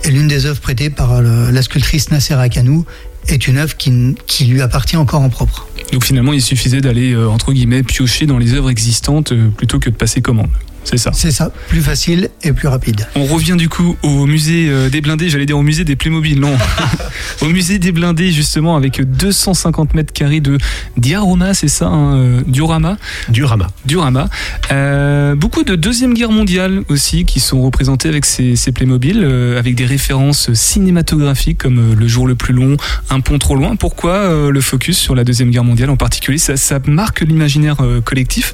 Et l'une des œuvres prêtées par le- la sculptrice Nasser Akanou est une œuvre qui, qui lui appartient encore en propre. Donc finalement, il suffisait d'aller, euh, entre guillemets, piocher dans les œuvres existantes euh, plutôt que de passer commande. C'est ça. C'est ça, plus facile et plus rapide. On revient du coup au musée euh, des blindés, j'allais dire au musée des Playmobil, non. au musée des blindés, justement, avec 250 mètres carrés de diorama, c'est ça, hein, euh, diorama? Diorama. Diorama. Euh, beaucoup de Deuxième Guerre mondiale aussi qui sont représentés avec ces, ces Playmobil, euh, avec des références cinématographiques comme Le jour le plus long, Un pont trop loin. Pourquoi euh, le focus sur la Deuxième Guerre mondiale en particulier? Ça, ça marque l'imaginaire euh, collectif?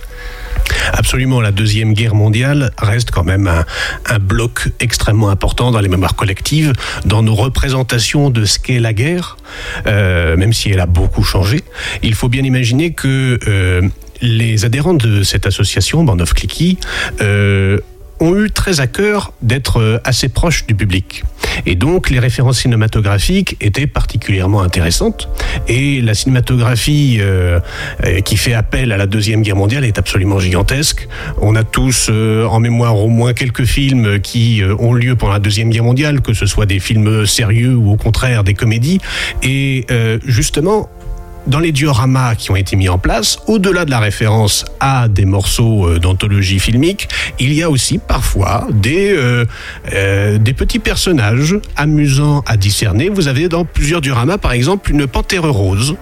Absolument, la Deuxième Guerre mondiale reste quand même un, bloc extrêmement important dans les mémoires collectives, dans nos représentations de ce qu'est la guerre, euh, même si elle a beaucoup changé. Il faut bien imaginer que euh, les adhérents de cette association, Band of Clicky, euh, ont eu très à cœur d'être euh, assez proches du public. Et donc, les références cinématographiques étaient particulièrement intéressantes. Et la cinématographie euh, euh, qui fait appel à la Deuxième Guerre mondiale est absolument gigantesque. On a tous en mémoire au moins quelques films qui ont lieu pendant la Deuxième Guerre mondiale, que ce soit des films sérieux ou au contraire des comédies. Et justement, dans les dioramas qui ont été mis en place, au-delà de la référence à des morceaux euh, d'anthologie filmique, il y a aussi parfois des, euh, euh, des petits personnages amusants à discerner. Vous avez dans plusieurs dioramas, par exemple, une panthère rose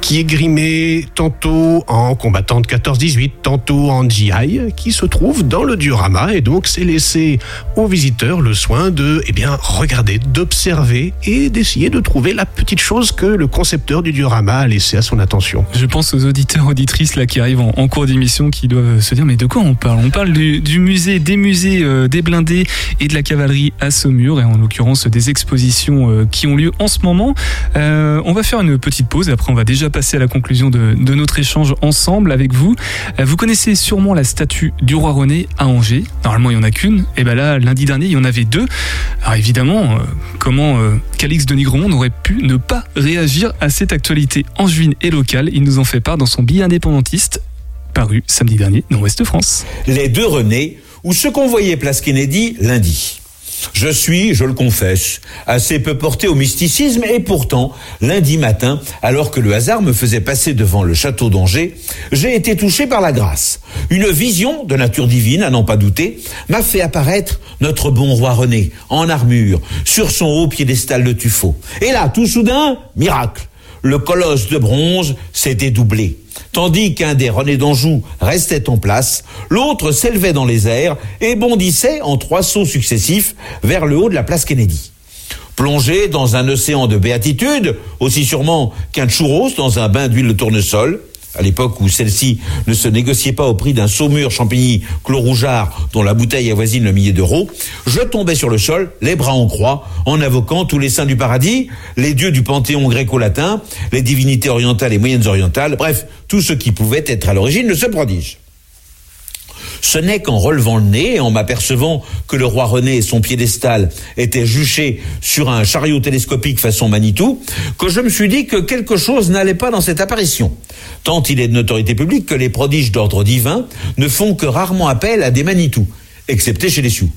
qui est grimée tantôt en combattante 14-18, tantôt en GI, qui se trouve dans le diorama. Et donc, c'est laissé aux visiteurs le soin de eh bien, regarder, d'observer et d'essayer de trouver la petite chose que le concepteur du diorama a à son attention. Je pense aux auditeurs, auditrices là qui arrivent en, en cours d'émission qui doivent se dire mais de quoi on parle? On parle du, musée, des musées, euh, des blindés et de la cavalerie à Saumur et en l'occurrence des expositions euh, qui ont lieu en ce moment. Euh, on va faire une petite pause et après on va déjà passer à la conclusion de, de notre échange ensemble avec vous. Vous connaissez sûrement la statue du roi René à Angers. Normalement il y en a qu'une. Et ben là lundi dernier il y en avait deux. Alors évidemment, comment Calix de Nigremont aurait pu ne pas réagir à cette actualité et locale Il nous en fait part dans son billet indépendantiste, paru samedi dernier dans Ouest France. Les deux René, ou ce qu'on voyait place Kennedy lundi. Je suis, je le confesse, assez peu porté au mysticisme et pourtant, lundi matin, alors que le hasard me faisait passer devant le château d'Angers, j'ai été touché par la grâce. Une vision de nature divine, à n'en pas douter, m'a fait apparaître notre bon roi René, en armure, sur son haut piédestal de tuffeau. Et là, tout soudain, miracle, le colosse de bronze s'est dédoublé. Tandis qu'un des René d'Anjou restait en place, l'autre s'élevait dans les airs et bondissait en trois sauts successifs vers le haut de la place Kennedy. Plongé dans un océan de béatitude, aussi sûrement qu'un churros dans un bain d'huile de tournesol, à l'époque où celle-ci ne se négociait pas au prix d'un saumur champigny clos rougeard dont la bouteille avoisine le millier d'euros, je tombais sur le sol, les bras en croix, en invoquant tous les saints du paradis, les dieux du panthéon gréco-latin, les divinités orientales et moyennes orientales, bref, tout ce qui pouvait être à l'origine de ce prodige. Ce n'est qu'en relevant le nez et en m'apercevant que le roi René et son piédestal étaient juchés sur un chariot télescopique façon Manitou, que je me suis dit que quelque chose n'allait pas dans cette apparition. Tant il est de notoriété publique que les prodiges d'ordre divin ne font que rarement appel à des Manitou, excepté chez les Sioux.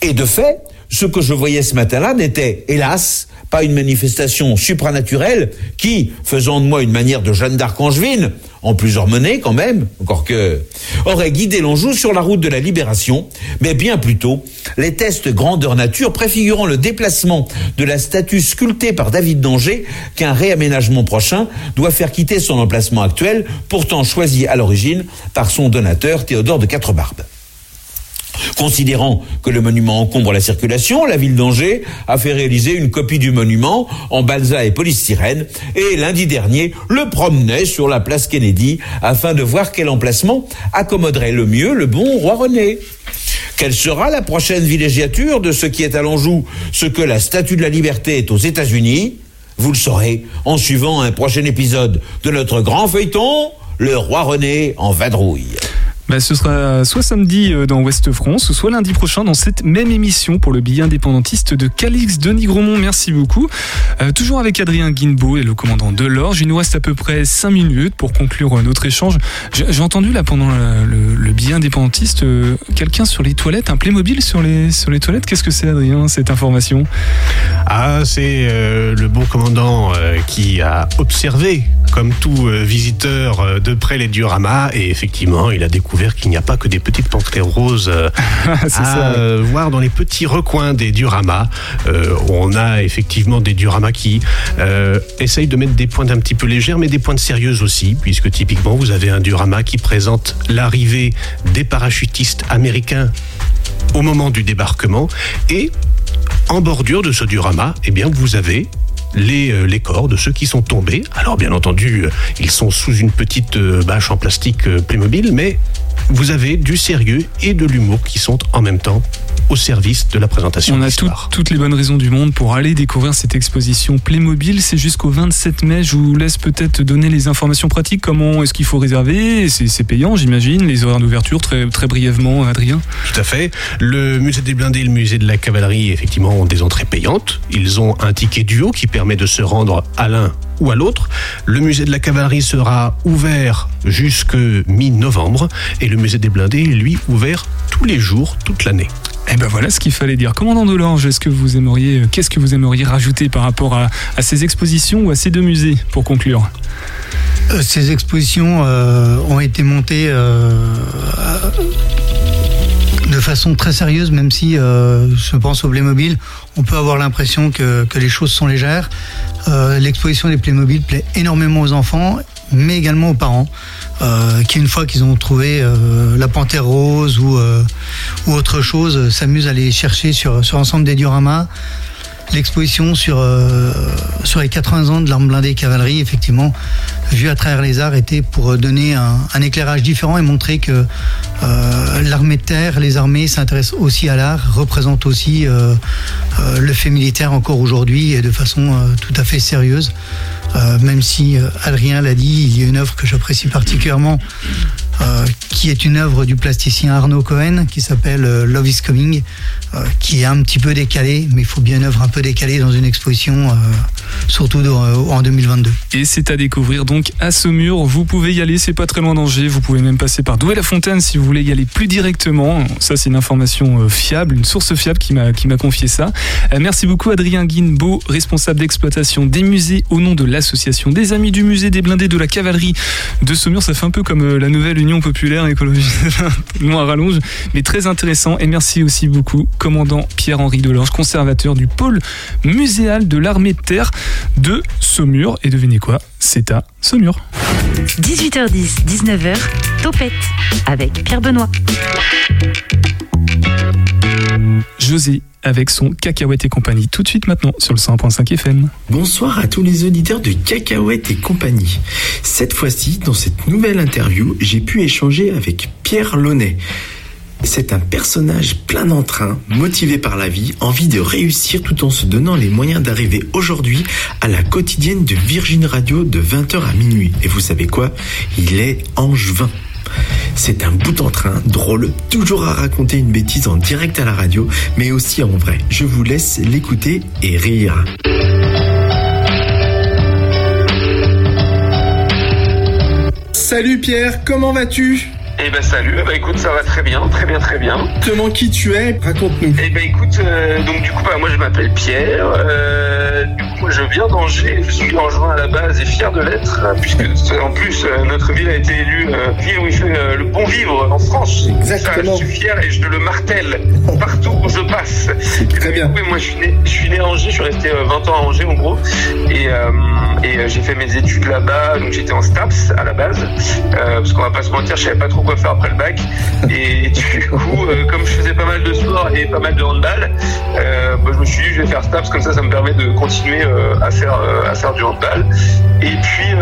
Et de fait, ce que je voyais ce matin-là n'était, hélas, pas une manifestation supranaturelle qui, faisant de moi une manière de Jeanne d'Arc angevine, en plusieurs menées quand même, encore que, aurait guidé l'Anjou sur la route de la libération, mais bien plutôt les tests grandeur nature préfigurant le déplacement de la statue sculptée par David d'Angers qu'un réaménagement prochain doit faire quitter son emplacement actuel, pourtant choisi à l'origine par son donateur Théodore de Quatrebarbes. Considérant que le monument encombre la circulation, la ville d'Angers a fait réaliser une copie du monument en balsa et polystyrène et lundi dernier le promenait sur la place Kennedy afin de voir quel emplacement accommoderait le mieux le bon roi René. Quelle sera la prochaine villégiature de ce qui est à l'Anjou, ce que la Statue de la Liberté est aux États-Unis? Vous le saurez en suivant un prochain épisode de notre grand feuilleton, le roi René en vadrouille. Bah, ce sera soit samedi euh, dans Ouest France, soit lundi prochain dans cette même émission pour le billet indépendantiste de Calix Denis Gromont. Merci beaucoup. Euh, toujours avec Adrien Guinbeau et le commandant Delorge. Il nous reste à peu près 5 minutes pour conclure euh, notre échange. J'ai entendu là pendant le, le, le billet indépendantiste quelqu'un sur les toilettes, un Playmobil sur sur les toilettes. Qu'est-ce que c'est Adrien cette information? Ah, c'est euh, le bon commandant euh, qui a observé, comme tout euh, visiteur, de près les dioramas et effectivement, il a découvert qu'il n'y a pas que des petites panthères roses à ça, voir dans les petits recoins des dioramas. On a effectivement des dioramas qui essayent de mettre des pointes un petit peu légères, mais des pointes sérieuses aussi, puisque typiquement vous avez un diorama qui présente l'arrivée des parachutistes américains au moment du débarquement et en bordure de ce diorama, eh bien, vous avez les, euh, les corps de ceux qui sont tombés. Alors, bien entendu, euh, ils sont sous une petite euh, bâche en plastique Playmobil, mais vous avez du sérieux et de l'humour qui sont en même temps au service de la présentation On a tout- toutes les bonnes raisons du monde pour aller découvrir cette exposition Playmobil. C'est jusqu'au 27 mai. Je vous laisse peut-être donner les informations pratiques. Comment est-ce qu'il faut réserver? C'est c'est payant, j'imagine. Les horaires d'ouverture, très, très brièvement, Adrien. Tout à fait. Le musée des blindés et le musée de la cavalerie, effectivement, ont des entrées payantes. Ils ont un ticket duo qui permet de se rendre à l'un ou à l'autre. Le musée de la cavalerie sera ouvert jusque mi-novembre et le musée des blindés, lui, ouvert tous les jours, toute l'année. Eh ben voilà ce qu'il fallait dire. Commandant Delange, est-ce que vous aimeriez, euh, qu'est-ce que vous aimeriez rajouter par rapport à, à ces expositions ou à ces deux musées pour conclure? Euh, Ces expositions euh, ont été montées euh, de façon très sérieuse, même si euh, je pense au Playmobil, on peut avoir l'impression que, que les choses sont légères. Euh, L'exposition des Playmobil plaît énormément aux enfants, mais également aux parents, euh, qui une fois qu'ils ont trouvé la panthère rose ou, ou autre chose, s'amusent à aller chercher sur, sur l'ensemble des dioramas. L'exposition sur, euh, les 80 ans de l'arme blindée et cavalerie, effectivement, vue à travers les arts, était pour donner un, éclairage différent et montrer que euh, l'armée de terre, les armées s'intéressent aussi à l'art, représentent aussi euh, le fait militaire encore aujourd'hui et de façon tout à fait sérieuse. Même si Adrien l'a dit, il y a une œuvre que j'apprécie particulièrement, euh, qui est une œuvre du plasticien Arnaud Cohen, qui s'appelle euh, Love is Coming, euh, qui est un petit peu décalée, mais il faut bien une œuvre un peu décalée dans une exposition, euh, surtout euh, en 2022. Et c'est à découvrir donc à Saumur. Vous pouvez y aller, c'est pas très loin d'Angers. Vous pouvez même passer par Douai-la-Fontaine si vous voulez y aller plus directement. Ça, c'est une information fiable, une source fiable qui m'a qui m'a confié ça. Merci beaucoup Adrien Guinbeau, responsable d'exploitation des musées au nom de l'association des Amis du Musée des Blindés de la Cavalerie de Saumur. Ça fait un peu comme la nouvelle Populaire Écologie, non à rallonge, mais très intéressant. Et merci aussi beaucoup commandant Pierre-Henri Delorge, conservateur du pôle muséal de l'armée de terre de Saumur. Et devinez quoi? C'est à Saumur. 18h10, 19h, Topette avec Pierre Benoît. José avec son Cacahuète et compagnie tout de suite maintenant sur le 100.5 FM. Bonsoir à tous les auditeurs de Cacahuète et compagnie. Cette fois-ci, dans cette nouvelle interview, j'ai pu échanger avec Pierre Launay. C'est un personnage plein d'entrain, motivé par la vie, envie de réussir tout en se donnant les moyens d'arriver aujourd'hui à la quotidienne de Virgin Radio de 20h à minuit. Et vous savez quoi? Il est angevin. C'est un bout en train, drôle, toujours à raconter une bêtise en direct à la radio, mais aussi en vrai. Je vous laisse l'écouter et rire. Salut Pierre, comment vas-tu? Eh ben salut, eh ben écoute ça va très bien, très bien, très bien. Comment qui tu es Raconte-nous. Eh ben écoute, euh, donc du coup bah, moi je m'appelle Pierre, euh, du coup je viens d'Angers, je suis angevin à la base et fier de l'être, hein, puisque en plus euh, notre ville a été élue euh, ville où il fait le bon vivre en France. Exactement. Ça, je suis fier et je le martèle partout où je passe. Très bien. Oui, moi je suis né, je suis né à Angers, je suis resté 20 ans à Angers en gros, et, et j'ai fait mes études là-bas, donc j'étais en STAPS à la base, parce qu'on va pas se mentir, je savais pas trop faire après le bac. Et du coup, euh, comme je faisais pas mal de sport et pas mal de handball, euh, bah, je me suis dit je vais faire STAPS comme ça, ça me permet de continuer euh, à faire à faire du handball. Et puis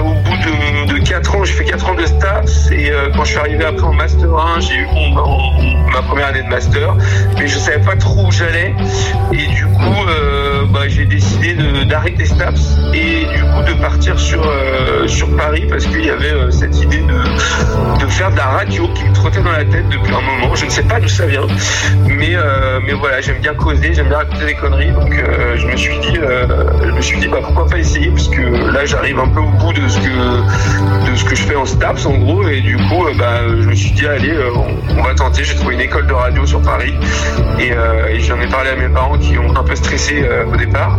au bout de, de 4 ans, j'ai fait 4 ans de STAPS et quand je suis arrivé après en master 1, j'ai eu mon- ma première année de master, mais je savais pas trop où j'allais. Et du coup, bah, j'ai décidé d'arrêter STAPS et du coup de partir sur euh, sur Paris parce qu'il y avait euh, cette idée de, de faire de la radio qui me trottait dans la tête depuis un moment. Je ne sais pas d'où ça vient, mais euh, mais voilà, j'aime bien causer, j'aime bien raconter des conneries, donc je me suis dit, je me suis dit, bah pourquoi pas essayer, puisque là j'arrive un peu au bout de ce que de ce que je fais en STAPS en gros, et du coup, bah je me suis dit, allez, on, va tenter. J'ai trouvé une école de radio sur Paris, et, j'en ai parlé à mes parents qui ont un peu stressé départ,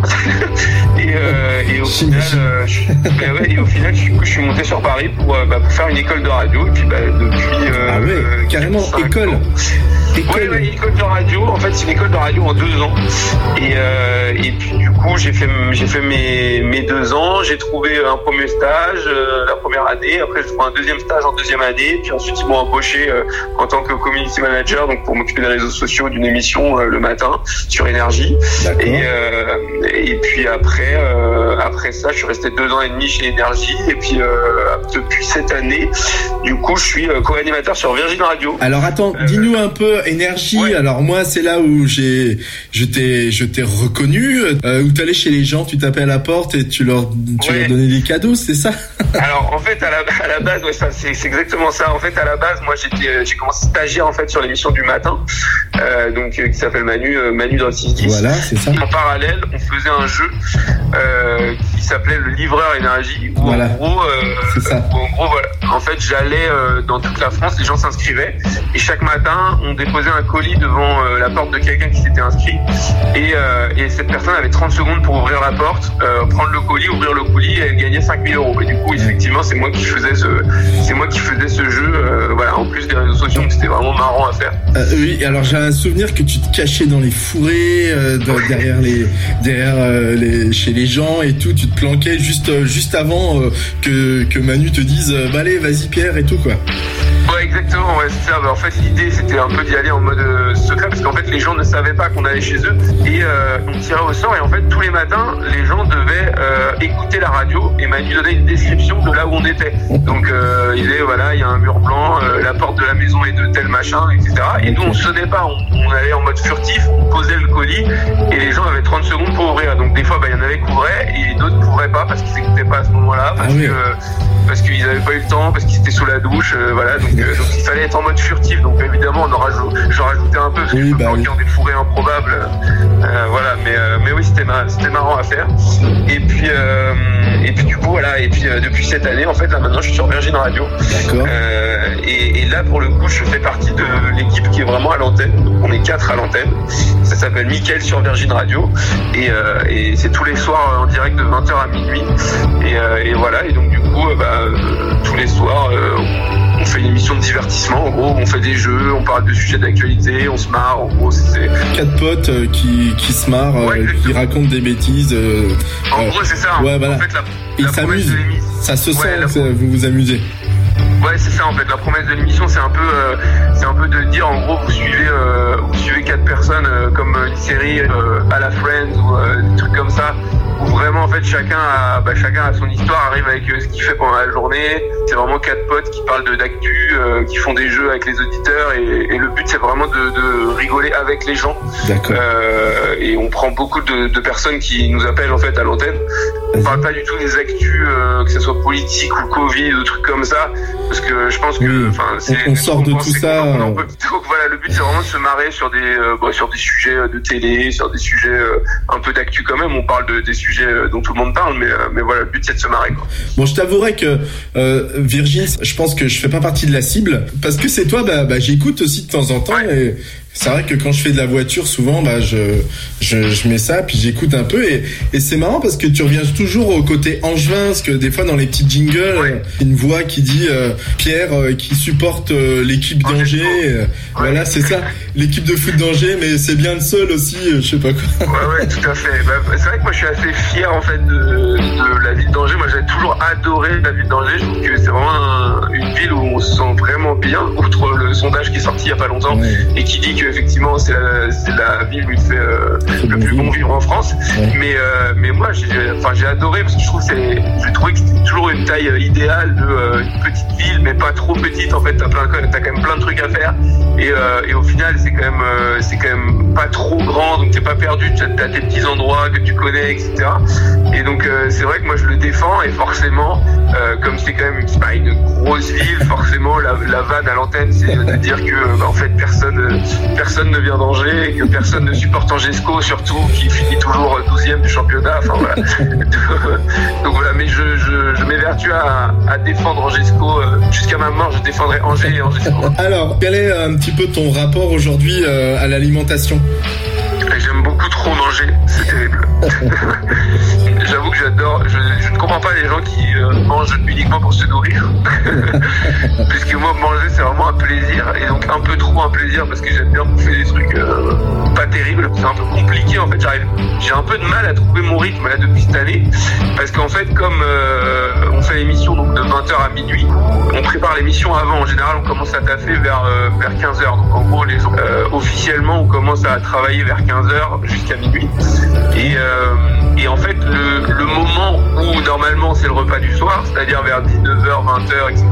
et, euh, et au final, euh, je, bah ouais, et au final, du coup, je suis monté sur Paris pour, euh, bah, pour faire une école de radio, et puis bah, depuis euh, Ah ouais, carrément, école. ans. Ouais, ouais, école de radio. En fait, c'est une école de radio en deux ans. Et, euh, et puis du coup, j'ai fait j'ai fait mes, mes deux ans. J'ai trouvé un premier stage euh, la première année. Après, je trouve un deuxième stage en deuxième année. Puis ensuite, ils m'ont embauché euh, en tant que community manager, donc pour m'occuper des réseaux sociaux d'une émission euh, le matin sur énergie. Et, euh, et puis après, euh, après ça, je suis resté deux ans et demi chez Énergie. Et puis euh, depuis cette année, du coup, je suis euh, co-animateur sur Virgin Radio. Alors attends, dis-nous un peu énergie. Alors moi, c'est là où j'ai, je t'ai, je t'ai reconnu. Où t'allais chez les gens, tu tapais à la porte et tu leur, tu leur donnais des cadeaux, c'est ça? Alors en fait à la, à la base ouais, c'est exactement ça. En fait à la base moi j'étais j'ai commencé stagiaire en fait sur l'émission du matin euh, donc qui s'appelle Manu euh, Manu dans le 610. Voilà, c'est ça. En parallèle on faisait un jeu euh, qui s'appelait le livreur énergie où Voilà. en gros euh, où en gros voilà. En fait j'allais euh, dans toute la France les gens s'inscrivaient et chaque matin on déposait un colis devant la porte de quelqu'un qui s'était inscrit et, et cette personne avait 30 secondes pour ouvrir la porte prendre le colis ouvrir le colis et elle gagnait 5000 euros. Et du coup effectivement c'est moi qui faisais ce c'est moi qui faisais ce jeu voilà en plus des réseaux sociaux c'était vraiment marrant à faire. Oui, alors j'ai un souvenir que tu te cachais dans les fourrés, euh, dans- derrière les, derrière euh, chez les gens et tout. Tu te planquais juste, euh, juste avant euh, que, que Manu te dise, bah allez, vas-y Pierre et tout quoi. Ouais, exactement, ouais, c'est ça. Bah, en fait, l'idée, c'était un peu d'y aller en mode euh, secret, parce qu'en fait, les gens ne savaient pas qu'on allait chez eux. Et euh, on tirait au sort, et en fait, tous les matins, les gens devaient euh, écouter la radio et Manu donnait une description de là où on était. Donc, euh, il est, voilà, il y a un mur blanc, la porte de la maison est de tel machin, etc. Et nous, on sonnait pas, on, on allait en mode furtif, on posait le colis, et les gens avaient 30 secondes pour ouvrir. Donc, des fois, bah, il y en avait qui ouvraient, et d'autres n'ouvraient pas parce qu'ils n'écoutaient pas à ce moment-là, parce que parce qu'ils n'avaient pas eu le temps, parce qu'ils étaient sous la douche, voilà. Donc il fallait être en mode furtif. Donc évidemment, on en rajoute, j'en rajoutais un peu parce que je planquais en des fourrés improbables. Euh, voilà, mais euh, mais oui, c'était mar- c'était marrant à faire. Et puis euh, et puis du coup voilà. Et puis depuis cette année, en fait, là maintenant, je suis sur Virgin Radio. Et, et là, pour le coup, je fais partie de l'équipe qui est vraiment à l'antenne. On est quatre à l'antenne. Ça s'appelle Mickaël sur Virgin Radio. Et, et c'est tous les soirs en direct de 20h à minuit. Et, et voilà. Et donc du coup, bah, tous les soirs, on fait une émission de divertissement. En gros, on fait des jeux, on parle de sujets d'actualité, on se marre. En gros, c'est Quatre potes euh, qui, qui se marrent, euh, qui racontent des bêtises. euh, En gros, c'est ça. Ouais, voilà. En fait, la, Ils s'amusent. Ça se sent la- vous vous amusez. Ouais, c'est ça en fait. La promesse de l'émission, c'est un peu, euh, c'est un peu de dire en gros, vous suivez, euh, vous suivez quatre personnes euh, comme une série euh, à la Friends ou euh, des trucs comme ça, où vraiment en fait chacun a, bah, chacun a son histoire, arrive avec euh, ce qu'il fait pendant la journée. C'est vraiment quatre potes qui parlent de d'actu, euh, qui font des jeux avec les auditeurs et, et le but c'est vraiment de, de rigoler avec les gens. D'accord. Euh, et on prend beaucoup de, de personnes qui nous appellent en fait à l'antenne. On parle pas du tout des actus, euh, que ce soit politique ou Covid ou trucs comme ça, parce que je pense que, enfin, On, on sort de tout ça. on en euh, peut- donc voilà, le but c'est vraiment de se marrer sur des euh, bah, sur des sujets euh, de télé, sur des sujets euh, un peu d'actu quand même. On parle de, des sujets dont tout le monde parle, mais mais voilà, le but c'est de se marrer. Quoi. Bon, je t'avouerai que euh, je pense que je fais pas partie de la cible parce que c'est toi. Bah, bah, j'écoute aussi de temps en temps et c'est vrai que quand je fais de la voiture, souvent, bah, je je, je mets ça puis j'écoute un peu et, et c'est marrant parce que tu reviens toujours au côté angevin, parce que des fois dans les petits jingles, euh, une voix qui dit euh, Pierre euh, qui supporte euh, l'équipe d'Angers. euh, Voilà, c'est ça, l'équipe de foot d'Angers, mais c'est bien le seul aussi, euh, je sais pas quoi. Ouais, ouais, tout à fait. Bah, c'est vrai que moi, je suis assez fier en fait de, de la ville d'Angers. Moi, j'ai toujours adoré la ville d'Angers. Je trouve que c'est vraiment un- une ville où on se sent vraiment bien, outre le sondage qui est sorti il y a pas longtemps et qui dit qu'effectivement, c'est la, c'est la ville où il fait euh, le plus bon vivre en France. Mais, euh, mais moi, j'ai, enfin, j'ai adoré parce que je trouve que c'est, trouvé que c'était toujours une taille euh, idéale de euh, une petite ville, mais pas trop petite. En fait, t'as plein, t'as quand même plein de trucs à faire. Et, euh, et au final, c'est quand même, euh, c'est quand même pas trop grand, donc t'es pas perdu. T'as, tes petits endroits que tu connais, etc. Et donc, euh, c'est vrai que moi, je le défends. Et forcément, euh, comme c'est quand même pas une grosse ville, forcément, la, la vanne à l'antenne, c'est de dire que, euh, bah, en fait, personne, euh, personne ne vient d'Angers, et que personne ne supporte Angesco, surtout, qui finit toujours 12e du championnat. Enfin voilà. Donc voilà, mais je, je, je m'évertue à, à défendre Angesco euh, jusqu'à ma mort. Je défendrai Angers et Angesco. Alors, quel est euh, un petit peu ton rapport aujourd'hui euh, à l'alimentation? J'aime beaucoup trop manger, c'est terrible. J'avoue que j'adore, je, je ne comprends pas les gens qui euh, mangent uniquement pour se nourrir. Puisque moi, manger, c'est vraiment un plaisir, et donc un peu trop un plaisir parce que j'aime bien bouffer des trucs euh, pas terribles. C'est un peu compliqué en fait, j'arrive, j'ai un peu de mal à trouver mon rythme là depuis cette année. Parce qu'en fait, comme euh, on fait l'émission donc de 20h à minuit, on prépare l'émission avant. En général, on commence à taffer vers, euh, vers 15h. Donc en gros, les, euh, officiellement, on commence à travailler vers 15h jusqu'à minuit. Et, en fait, le, moment où normalement c'est le repas du soir, c'est-à-dire vers 19h, 20h, etc.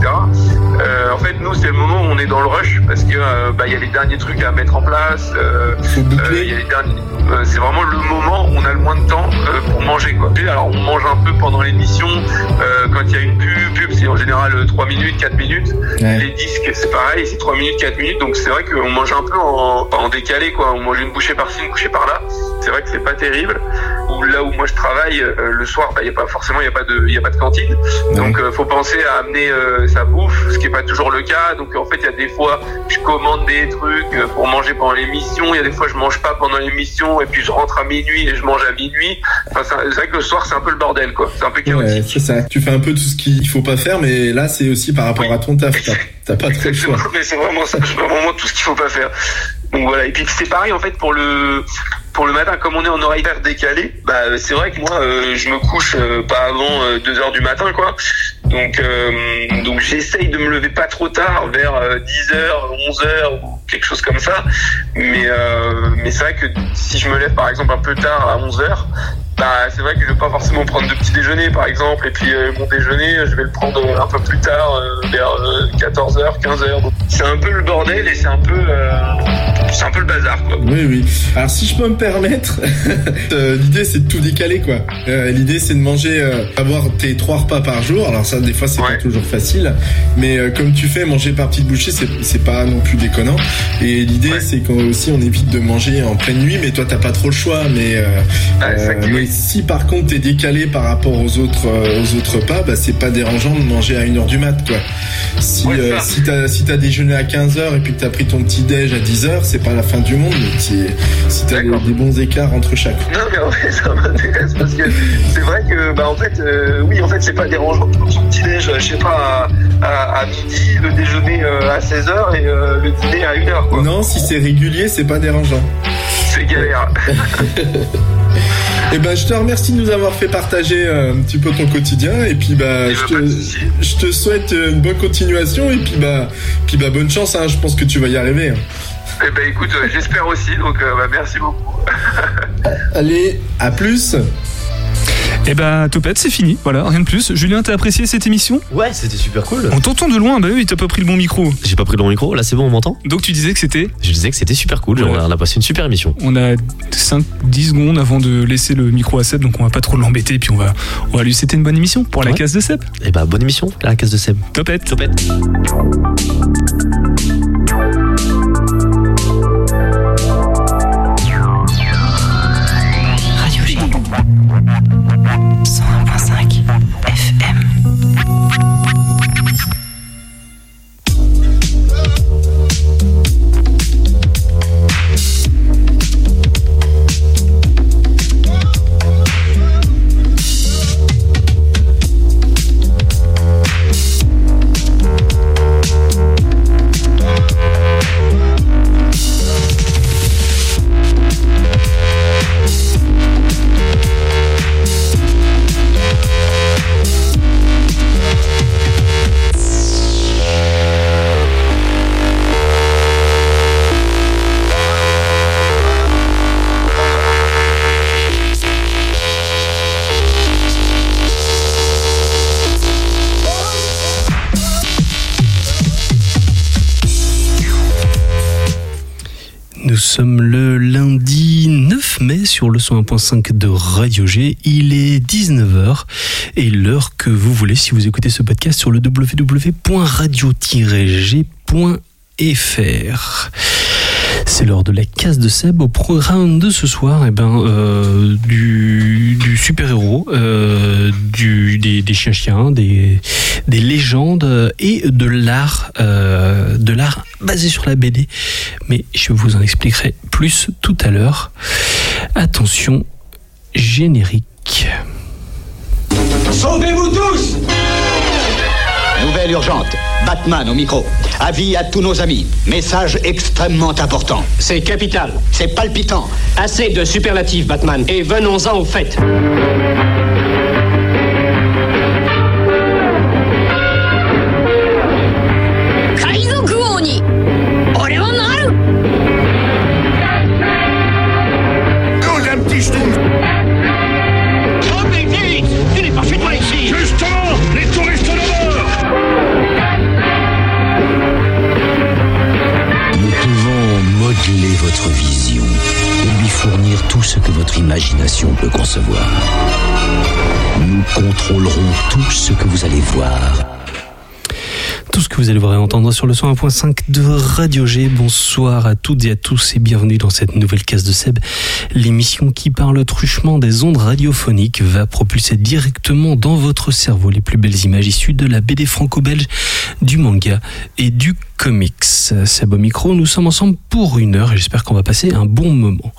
en fait, nous, c'est le moment où on est dans le rush parce que bah, y a les derniers trucs à mettre en place. euh, euh, euh, c'est vraiment le moment où on a le moins de temps pour manger. Quoi. Alors, on mange un peu pendant l'émission. quand il y a une pub, pub c'est en général euh, 3 minutes, 4 minutes. Les disques, c'est pareil, c'est 3 minutes, 4 minutes. Donc, c'est vrai qu'on mange un peu en, en décalé. Quoi. On mange une bouchée par-ci, une bouchée par-là. C'est vrai que c'est pas terrible. Là où moi je travaille, le soir, bah, il y a pas forcément, il y a pas de, y a pas de cantine. Donc, faut penser à amener sa bouffe, ce qui est pas toujours le cas. Donc, en fait, il y a des fois, je commande des trucs pour manger pendant l'émission. Il y a des fois, je mange pas pendant l'émission et puis je rentre à minuit et je mange à minuit. Enfin, c'est vrai que le soir, c'est un peu le bordel, quoi. C'est un peu chaotique. Ouais, c'est ça. Tu fais un peu tout ce qu'il faut pas faire, mais là, c'est aussi par rapport à ton taf. T'as- pas trop le choix. Mais c'est vraiment ça, c'est vraiment tout ce qu'il faut pas faire. Donc voilà. Et puis c'est pareil en fait pour le pour le matin, comme on est en horaire décalé, bah c'est vrai que moi euh, je me couche euh, pas avant 2 heures du matin quoi. Donc euh, donc j'essaye de me lever pas trop tard, vers 10 heures, 11 heures ou quelque chose comme ça. Mais euh, mais c'est vrai que si je me lève par exemple un peu tard à 11 heures, bah, c'est vrai que je vais pas forcément prendre de petit déjeuner par exemple et puis euh, mon déjeuner je vais le prendre un peu plus tard euh, vers 14h 15h donc c'est un peu le bordel et c'est un peu euh, c'est un peu le bazar quoi Oui, oui. Alors, si je peux me permettre, euh, l'idée c'est de tout décaler, quoi. Euh, l'idée c'est de manger, euh, avoir tes trois repas par jour. Alors ça, des fois, c'est pas toujours facile, mais euh, comme tu fais, manger par petite bouchée, c'est pas non plus déconnant. Et l'idée, c'est qu'on aussi on évite de manger en pleine nuit, mais toi, t'as pas trop le choix. Mais, euh, euh, mais si par contre t'es décalé par rapport aux autres aux autres repas, bah c'est pas dérangeant de manger à 1h du mat, quoi. Si si t'as si t'as déjeuné à 15h et puis que t'as pris ton petit déj à 10h, c'est pas la fin du monde. mais Si, si t'as des, des bons écarts entre chaque. non mais en fait ça m'intéresse parce que c'est vrai que bah en fait oui en fait c'est pas dérangeant petit déj je sais pas à, à, à midi le déjeuner euh, à 16h et euh, le dîner à 1h quoi Non, si c'est régulier, c'est pas dérangeant. c'est galère Et ben, je te remercie de nous avoir fait partager euh, un petit peu ton quotidien. Et puis, bah, je te, je te souhaite une bonne continuation. Et puis, bah, puis, bah bonne chance. Hein. Je pense que tu vas y arriver. hein. Eh ben écoute, j'espère aussi, donc euh, bah, merci beaucoup. Allez, à plus. Et bah, Topette, c'est fini. Voilà, rien de plus. Julien, t'as apprécié cette émission? Ouais, c'était super cool. On t'entend de loin, bah oui, t'as pas pris le bon micro. J'ai pas pris le bon micro, là c'est bon, on m'entend? Donc tu disais que c'était? Je disais que c'était super cool, on, a, on a passé une super émission. On a 5-10 secondes avant de laisser le micro à Seb, donc on va pas trop l'embêter, puis on va, on va lui c'était une bonne émission pour la case de Seb. Et bah, bonne émission, la case de Seb. Topette. Topette. Sommes le lundi 9 mai sur le 101.5 de Radio G. Il est 19h et l'heure que vous voulez si vous écoutez ce podcast sur le www.radio-g.fr. C'est l'heure de la case de Seb au programme de ce soir. Eh ben, euh, du, du super-héros, euh, des, des chiens-chiens, des, des légendes et de l'art, euh, de l'art basé sur la BD. Mais je vous en expliquerai plus tout à l'heure. Attention, générique. Sauvez-vous tous Nouvelle urgente. Batman au micro. Avis à tous nos amis. Message extrêmement important. C'est capital. C'est palpitant. Assez de superlatifs, Batman. Et venons-en au fait. Peut concevoir. Nous contrôlerons tout ce que vous allez voir. Tout ce que vous allez voir et entendre sur le 101.5 de Radio G. Bonsoir à toutes et à tous et bienvenue dans cette nouvelle case de Seb. L'émission qui, par le truchement des ondes radiophoniques, va propulser directement dans votre cerveau les plus belles images issues de la BD franco-belge, du manga et du comics. Seb au micro, nous sommes ensemble pour une heure et j'espère qu'on va passer un bon moment.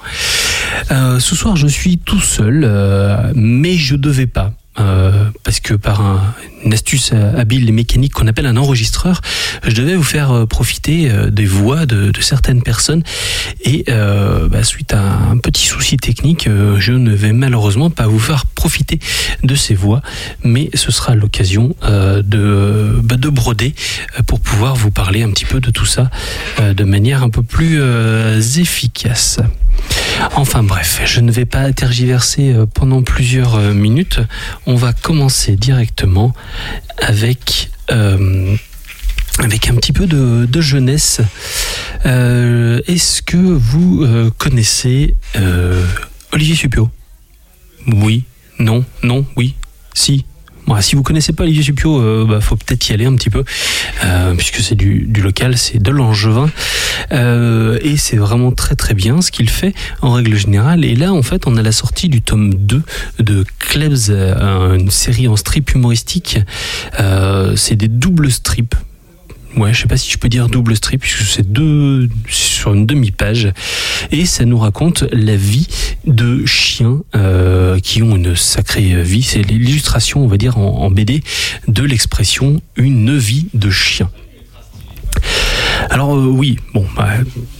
Euh, ce soir, je suis tout seul, euh, mais je devais pas. Euh, parce que par un- une astuce habile et mécanique qu'on appelle un enregistreur, je devais vous faire euh, profiter euh, des voix de, de certaines personnes et euh, bah, suite à un petit souci technique, je ne vais malheureusement pas vous faire profiter de ces voix, mais ce sera l'occasion euh, de, bah, de broder pour pouvoir vous parler un petit peu de tout ça de manière un peu plus efficace. Enfin bref, je ne vais pas tergiverser euh, pendant plusieurs euh, minutes. On va commencer directement avec, euh, un petit peu de, jeunesse. Est-ce que vous connaissez Olivier Supio? Oui, non, non, oui, si. Si vous connaissez pas Olivier Supio, euh, bah, faut peut-être y aller un petit peu, euh, puisque c'est du, local, c'est de l'angevin, Euh, et c'est vraiment très très bien ce qu'il fait en règle générale. Et là, en fait, on a la sortie du tome 2 de Klebs, euh, une série en strip humoristique. C'est des doubles strips. Ouais, je sais pas si je peux dire double strip, puisque c'est deux sur une demi-page, et ça nous raconte la vie de chiens euh, qui ont une sacrée vie. C'est l'illustration, on va dire en, en BD, de l'expression une vie de chien. Alors euh, oui, bon, bah,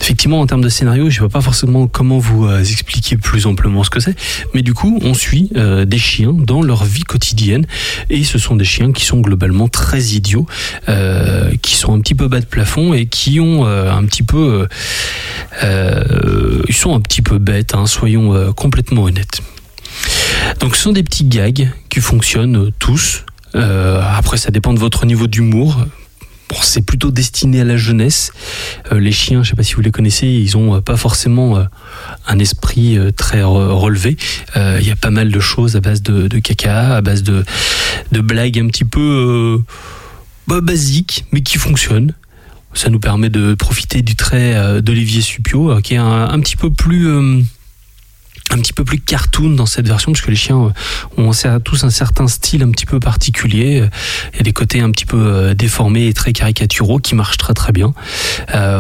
effectivement en termes de scénario, je ne vois pas forcément comment vous euh, expliquer plus amplement ce que c'est, mais du coup, on suit euh, des chiens dans leur vie quotidienne, et ce sont des chiens qui sont globalement très idiots, qui sont un petit peu bas de plafond et qui ont un petit peu, ils sont un petit peu bêtes, hein, soyons complètement honnêtes. Donc ce sont des petits gags qui fonctionnent tous. Après, ça dépend de votre niveau d'humour. C'est plutôt destiné à la jeunesse. Euh, les chiens, je sais pas si vous les connaissez, ils ont euh, pas forcément euh, un esprit très re- relevé. Il y a pas mal de choses à base de, de caca, à base de, de blagues un petit peu bah, basiques, mais qui fonctionnent. Ça nous permet de profiter du trait euh, d'Olivier Supio, qui est un, petit peu plus un petit peu plus cartoon dans cette version, parce que les chiens euh, ont tous un certain style un petit peu particulier. Il y a des côtés un petit peu euh, déformés et très caricaturaux qui marchent très très bien. Euh,